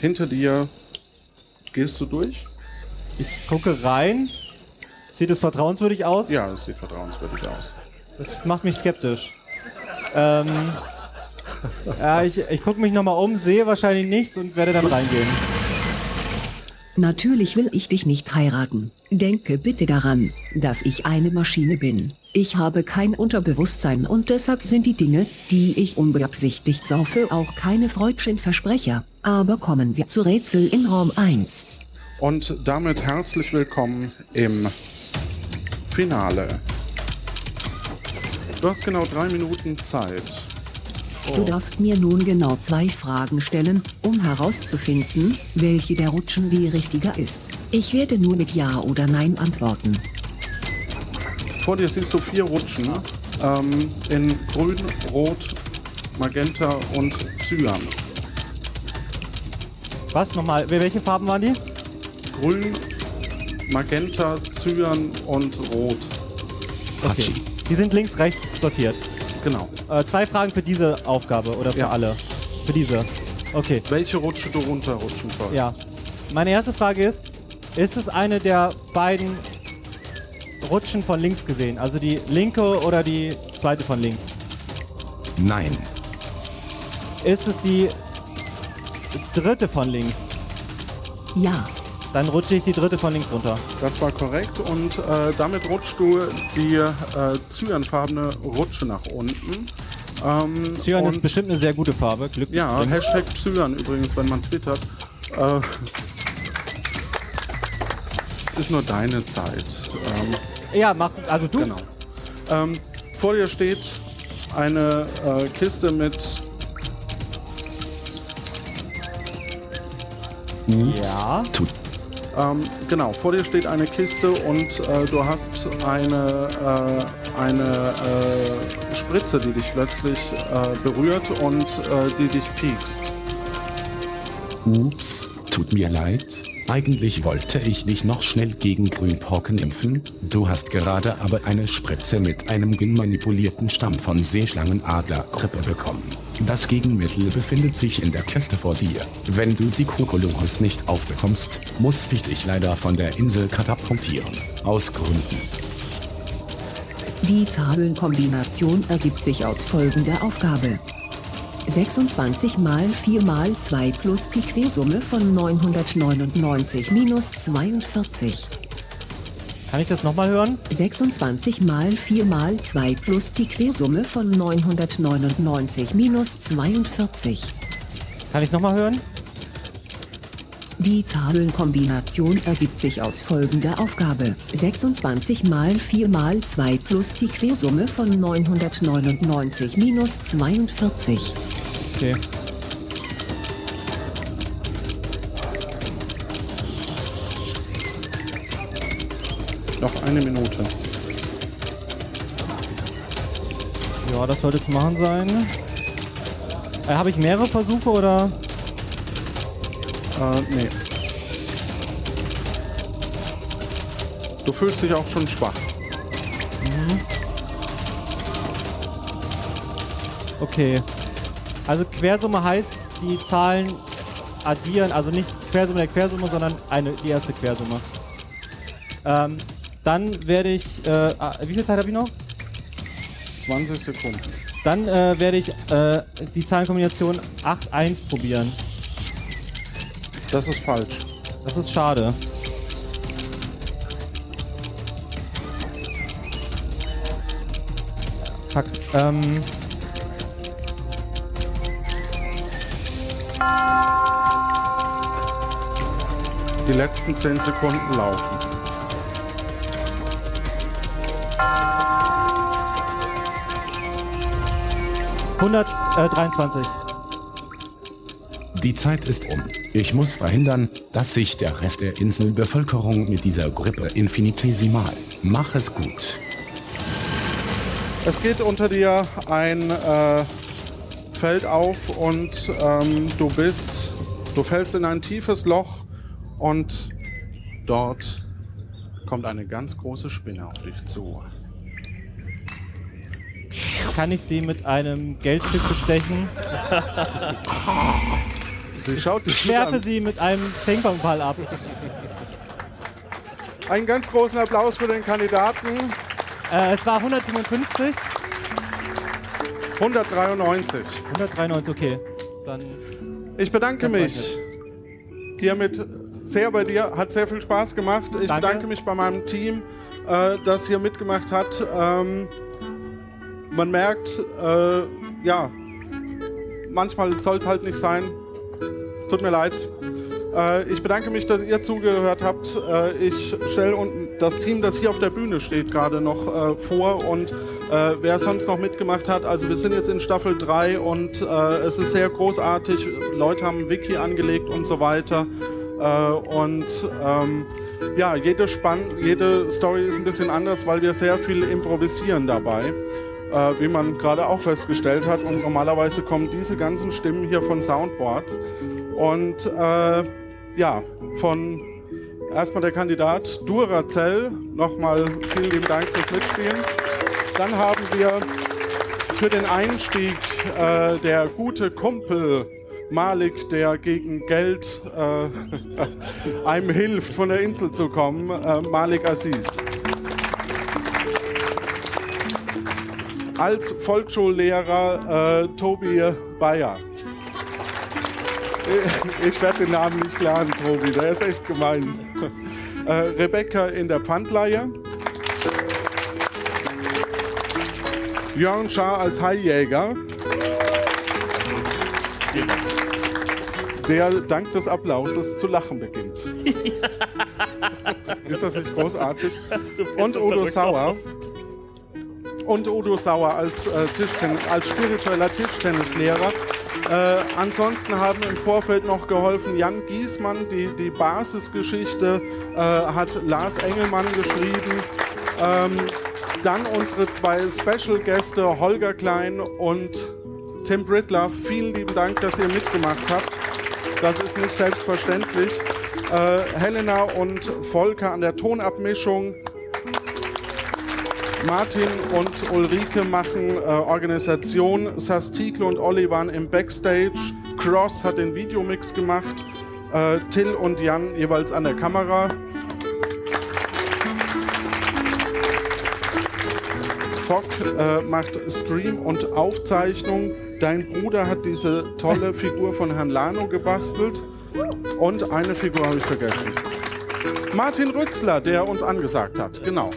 hinter dir gehst du durch. Ich gucke rein. Sieht es vertrauenswürdig aus? Ja, es sieht vertrauenswürdig aus. Das macht mich skeptisch. Ähm, ja, ich, ich gucke mich nochmal um, sehe wahrscheinlich nichts und werde dann reingehen. Natürlich will ich dich nicht heiraten. Denke bitte daran, dass ich eine Maschine bin. Ich habe kein Unterbewusstsein und deshalb sind die Dinge, die ich unbeabsichtigt saufe, auch keine freudschen Versprecher. Aber kommen wir zu Rätsel in Raum 1. Und damit herzlich willkommen im Finale. Du hast genau drei Minuten Zeit. Du darfst mir nun genau zwei Fragen stellen, um herauszufinden, welche der Rutschen die richtige ist. Ich werde nur mit Ja oder Nein antworten. Vor dir siehst du vier Rutschen ähm, in Grün, Rot, Magenta und Cyan. Was nochmal? Welche Farben waren die? Grün, Magenta, Cyan und Rot. Okay. Die sind links, rechts sortiert. Genau. Äh, zwei Fragen für diese Aufgabe oder für Ja. alle? Für diese. Okay. Welche Rutsche du runterrutschen sollst. Ja. Meine erste Frage ist, ist es eine der beiden Rutschen von links gesehen? Also die linke oder die zweite von links? Nein. Ist es die dritte von links. Ja. Dann rutsche ich die dritte von links runter. Das war korrekt und äh, damit rutschst du die äh, cyanfarbene Rutsche nach unten. Ähm, Cyan ist bestimmt eine sehr gute Farbe. Glück Ja, drin. Hashtag Cyan übrigens, wenn man twittert. Äh, es ist nur deine Zeit. Ähm, Ja, mach, also du. Genau. Ähm, vor dir steht eine äh, Kiste mit. Ja. Ähm, genau, vor dir steht eine Kiste und äh, du hast eine, äh, eine äh, Spritze, die dich plötzlich äh, berührt und äh, die dich piekst. Ups, tut mir leid. Eigentlich wollte ich dich noch schnell gegen Grünpocken impfen. Du hast gerade aber eine Spritze mit einem genmanipulierten Stamm von Seeschlangenadlergrippe bekommen. Das Gegenmittel befindet sich in der Kiste vor dir. Wenn du die Kokolores nicht aufbekommst, muss ich dich leider von der Insel katapultieren. Aus Gründen. Die Zahlenkombination ergibt sich aus folgender Aufgabe. 26 mal 4 mal 2 plus die Quersumme von 999 minus 42. Kann ich das nochmal hören? 26 mal 4 mal 2 plus die Quersumme von 999 minus 42. Kann ich nochmal hören? Die Zahlenkombination ergibt sich aus folgender Aufgabe. 26 mal 4 mal 2 plus die Quersumme von 999 minus 42. Okay. Noch eine Minute. Ja, das sollte zu machen sein. Äh, Habe ich mehrere Versuche oder? Äh, nee. Du fühlst dich auch schon schwach. Mhm. Okay. Also Quersumme heißt, die Zahlen addieren, also nicht Quersumme der Quersumme, sondern eine, die erste Quersumme. Ähm, dann werde ich, äh, ah, wie viel Zeit habe ich noch? 20 Sekunden. Dann äh, werde ich äh, die Zahlenkombination 8-1 probieren. Das ist falsch. Das ist schade. Fuck. Ähm. Die letzten 10 Sekunden laufen. äh, 123. Die Zeit ist um. Ich muss verhindern, dass sich der Rest der Inselbevölkerung mit dieser Grippe infinitesimal. Mach es gut. Es geht unter dir ein äh, Feld auf und ähm, du bist, du fällst in ein tiefes Loch und dort kommt eine ganz große Spinne auf dich zu. Kann ich sie mit einem Geldstück bestechen? Sie schaut dich Ich werfe an. sie mit einem Ping-Pong-Ball ab. Einen ganz großen Applaus für den Kandidaten. Äh, es war 157. 193. 193, okay. Dann. Ich bedanke mich hiermit sehr bei dir. Hat sehr viel Spaß gemacht. Ich Danke. bedanke mich bei meinem Team, äh, das hier mitgemacht hat. Ähm, man merkt, äh, ja, manchmal soll es halt nicht sein. Tut mir leid. Äh, ich bedanke mich, dass ihr zugehört habt. Äh, ich stelle das Team, das hier auf der Bühne steht, gerade noch äh, vor und wer sonst noch mitgemacht hat. Also wir sind jetzt in Staffel 3 und es ist sehr großartig. Leute haben Wiki angelegt und so weiter. Und ähm, ja, jede, Spann jede Story ist ein bisschen anders, weil wir sehr viel improvisieren dabei äh, wie man gerade auch festgestellt hat. Und normalerweise kommen diese ganzen Stimmen hier von Soundboards. Und äh, ja, von erstmal der Kandidat Duracell, nochmal vielen lieben Dank fürs Mitspielen. Dann haben wir für den Einstieg äh, der gute Kumpel Malik, der gegen Geld äh, einem hilft, von der Insel zu kommen, äh, Malik Aziz. als Volksschullehrer äh, Tobi Bayer. Ich werde den Namen nicht lernen, Tobi, der ist echt gemein. Äh, Rebecca in der Pfandleihe. Jörn Schaar als Haijäger. Der dank des Applauses zu lachen beginnt. Ist das nicht großartig? Und Udo Sauer. Und Udo Sauer als, äh, als spiritueller Tischtennislehrer. Äh, ansonsten haben im Vorfeld noch geholfen Jan Giesmann, die, die Basisgeschichte äh, hat Lars Engelmann geschrieben. Ähm, dann unsere zwei Special-Gäste Holger Klein und Tim Brittler. Vielen lieben Dank, dass ihr mitgemacht habt. Das ist nicht selbstverständlich. Äh, Helena und Volker an der Tonabmischung. Martin und Ulrike machen äh, Organisation. Sastikle und Olli waren im Backstage. Cross hat den Videomix gemacht. Äh, Till und Jan jeweils an der Kamera. Fock äh, macht Stream und Aufzeichnung. Dein Bruder hat diese tolle Figur von Herrn Lano gebastelt. Und eine Figur habe ich vergessen. Martin Rützler, der uns angesagt hat. Genau.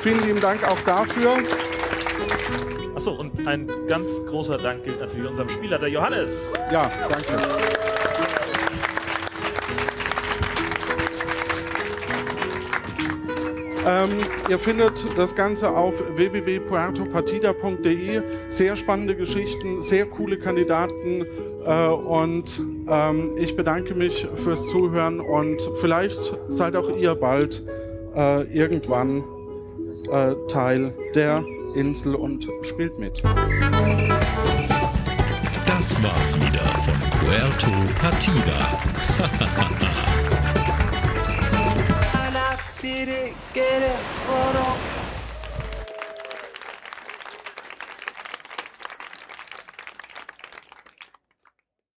Vielen lieben Dank auch dafür. Achso, und ein ganz großer Dank gilt natürlich unserem Spieler, der Johannes. Ja, danke. Ähm, ihr findet das Ganze auf www.puertopartida.de. Sehr spannende Geschichten, sehr coole Kandidaten. Äh, und ähm, ich bedanke mich fürs Zuhören und vielleicht seid auch ihr bald äh, irgendwann äh, Teil der Insel und spielt mit. Das war's wieder von Puerto Partida. Beat it, get it.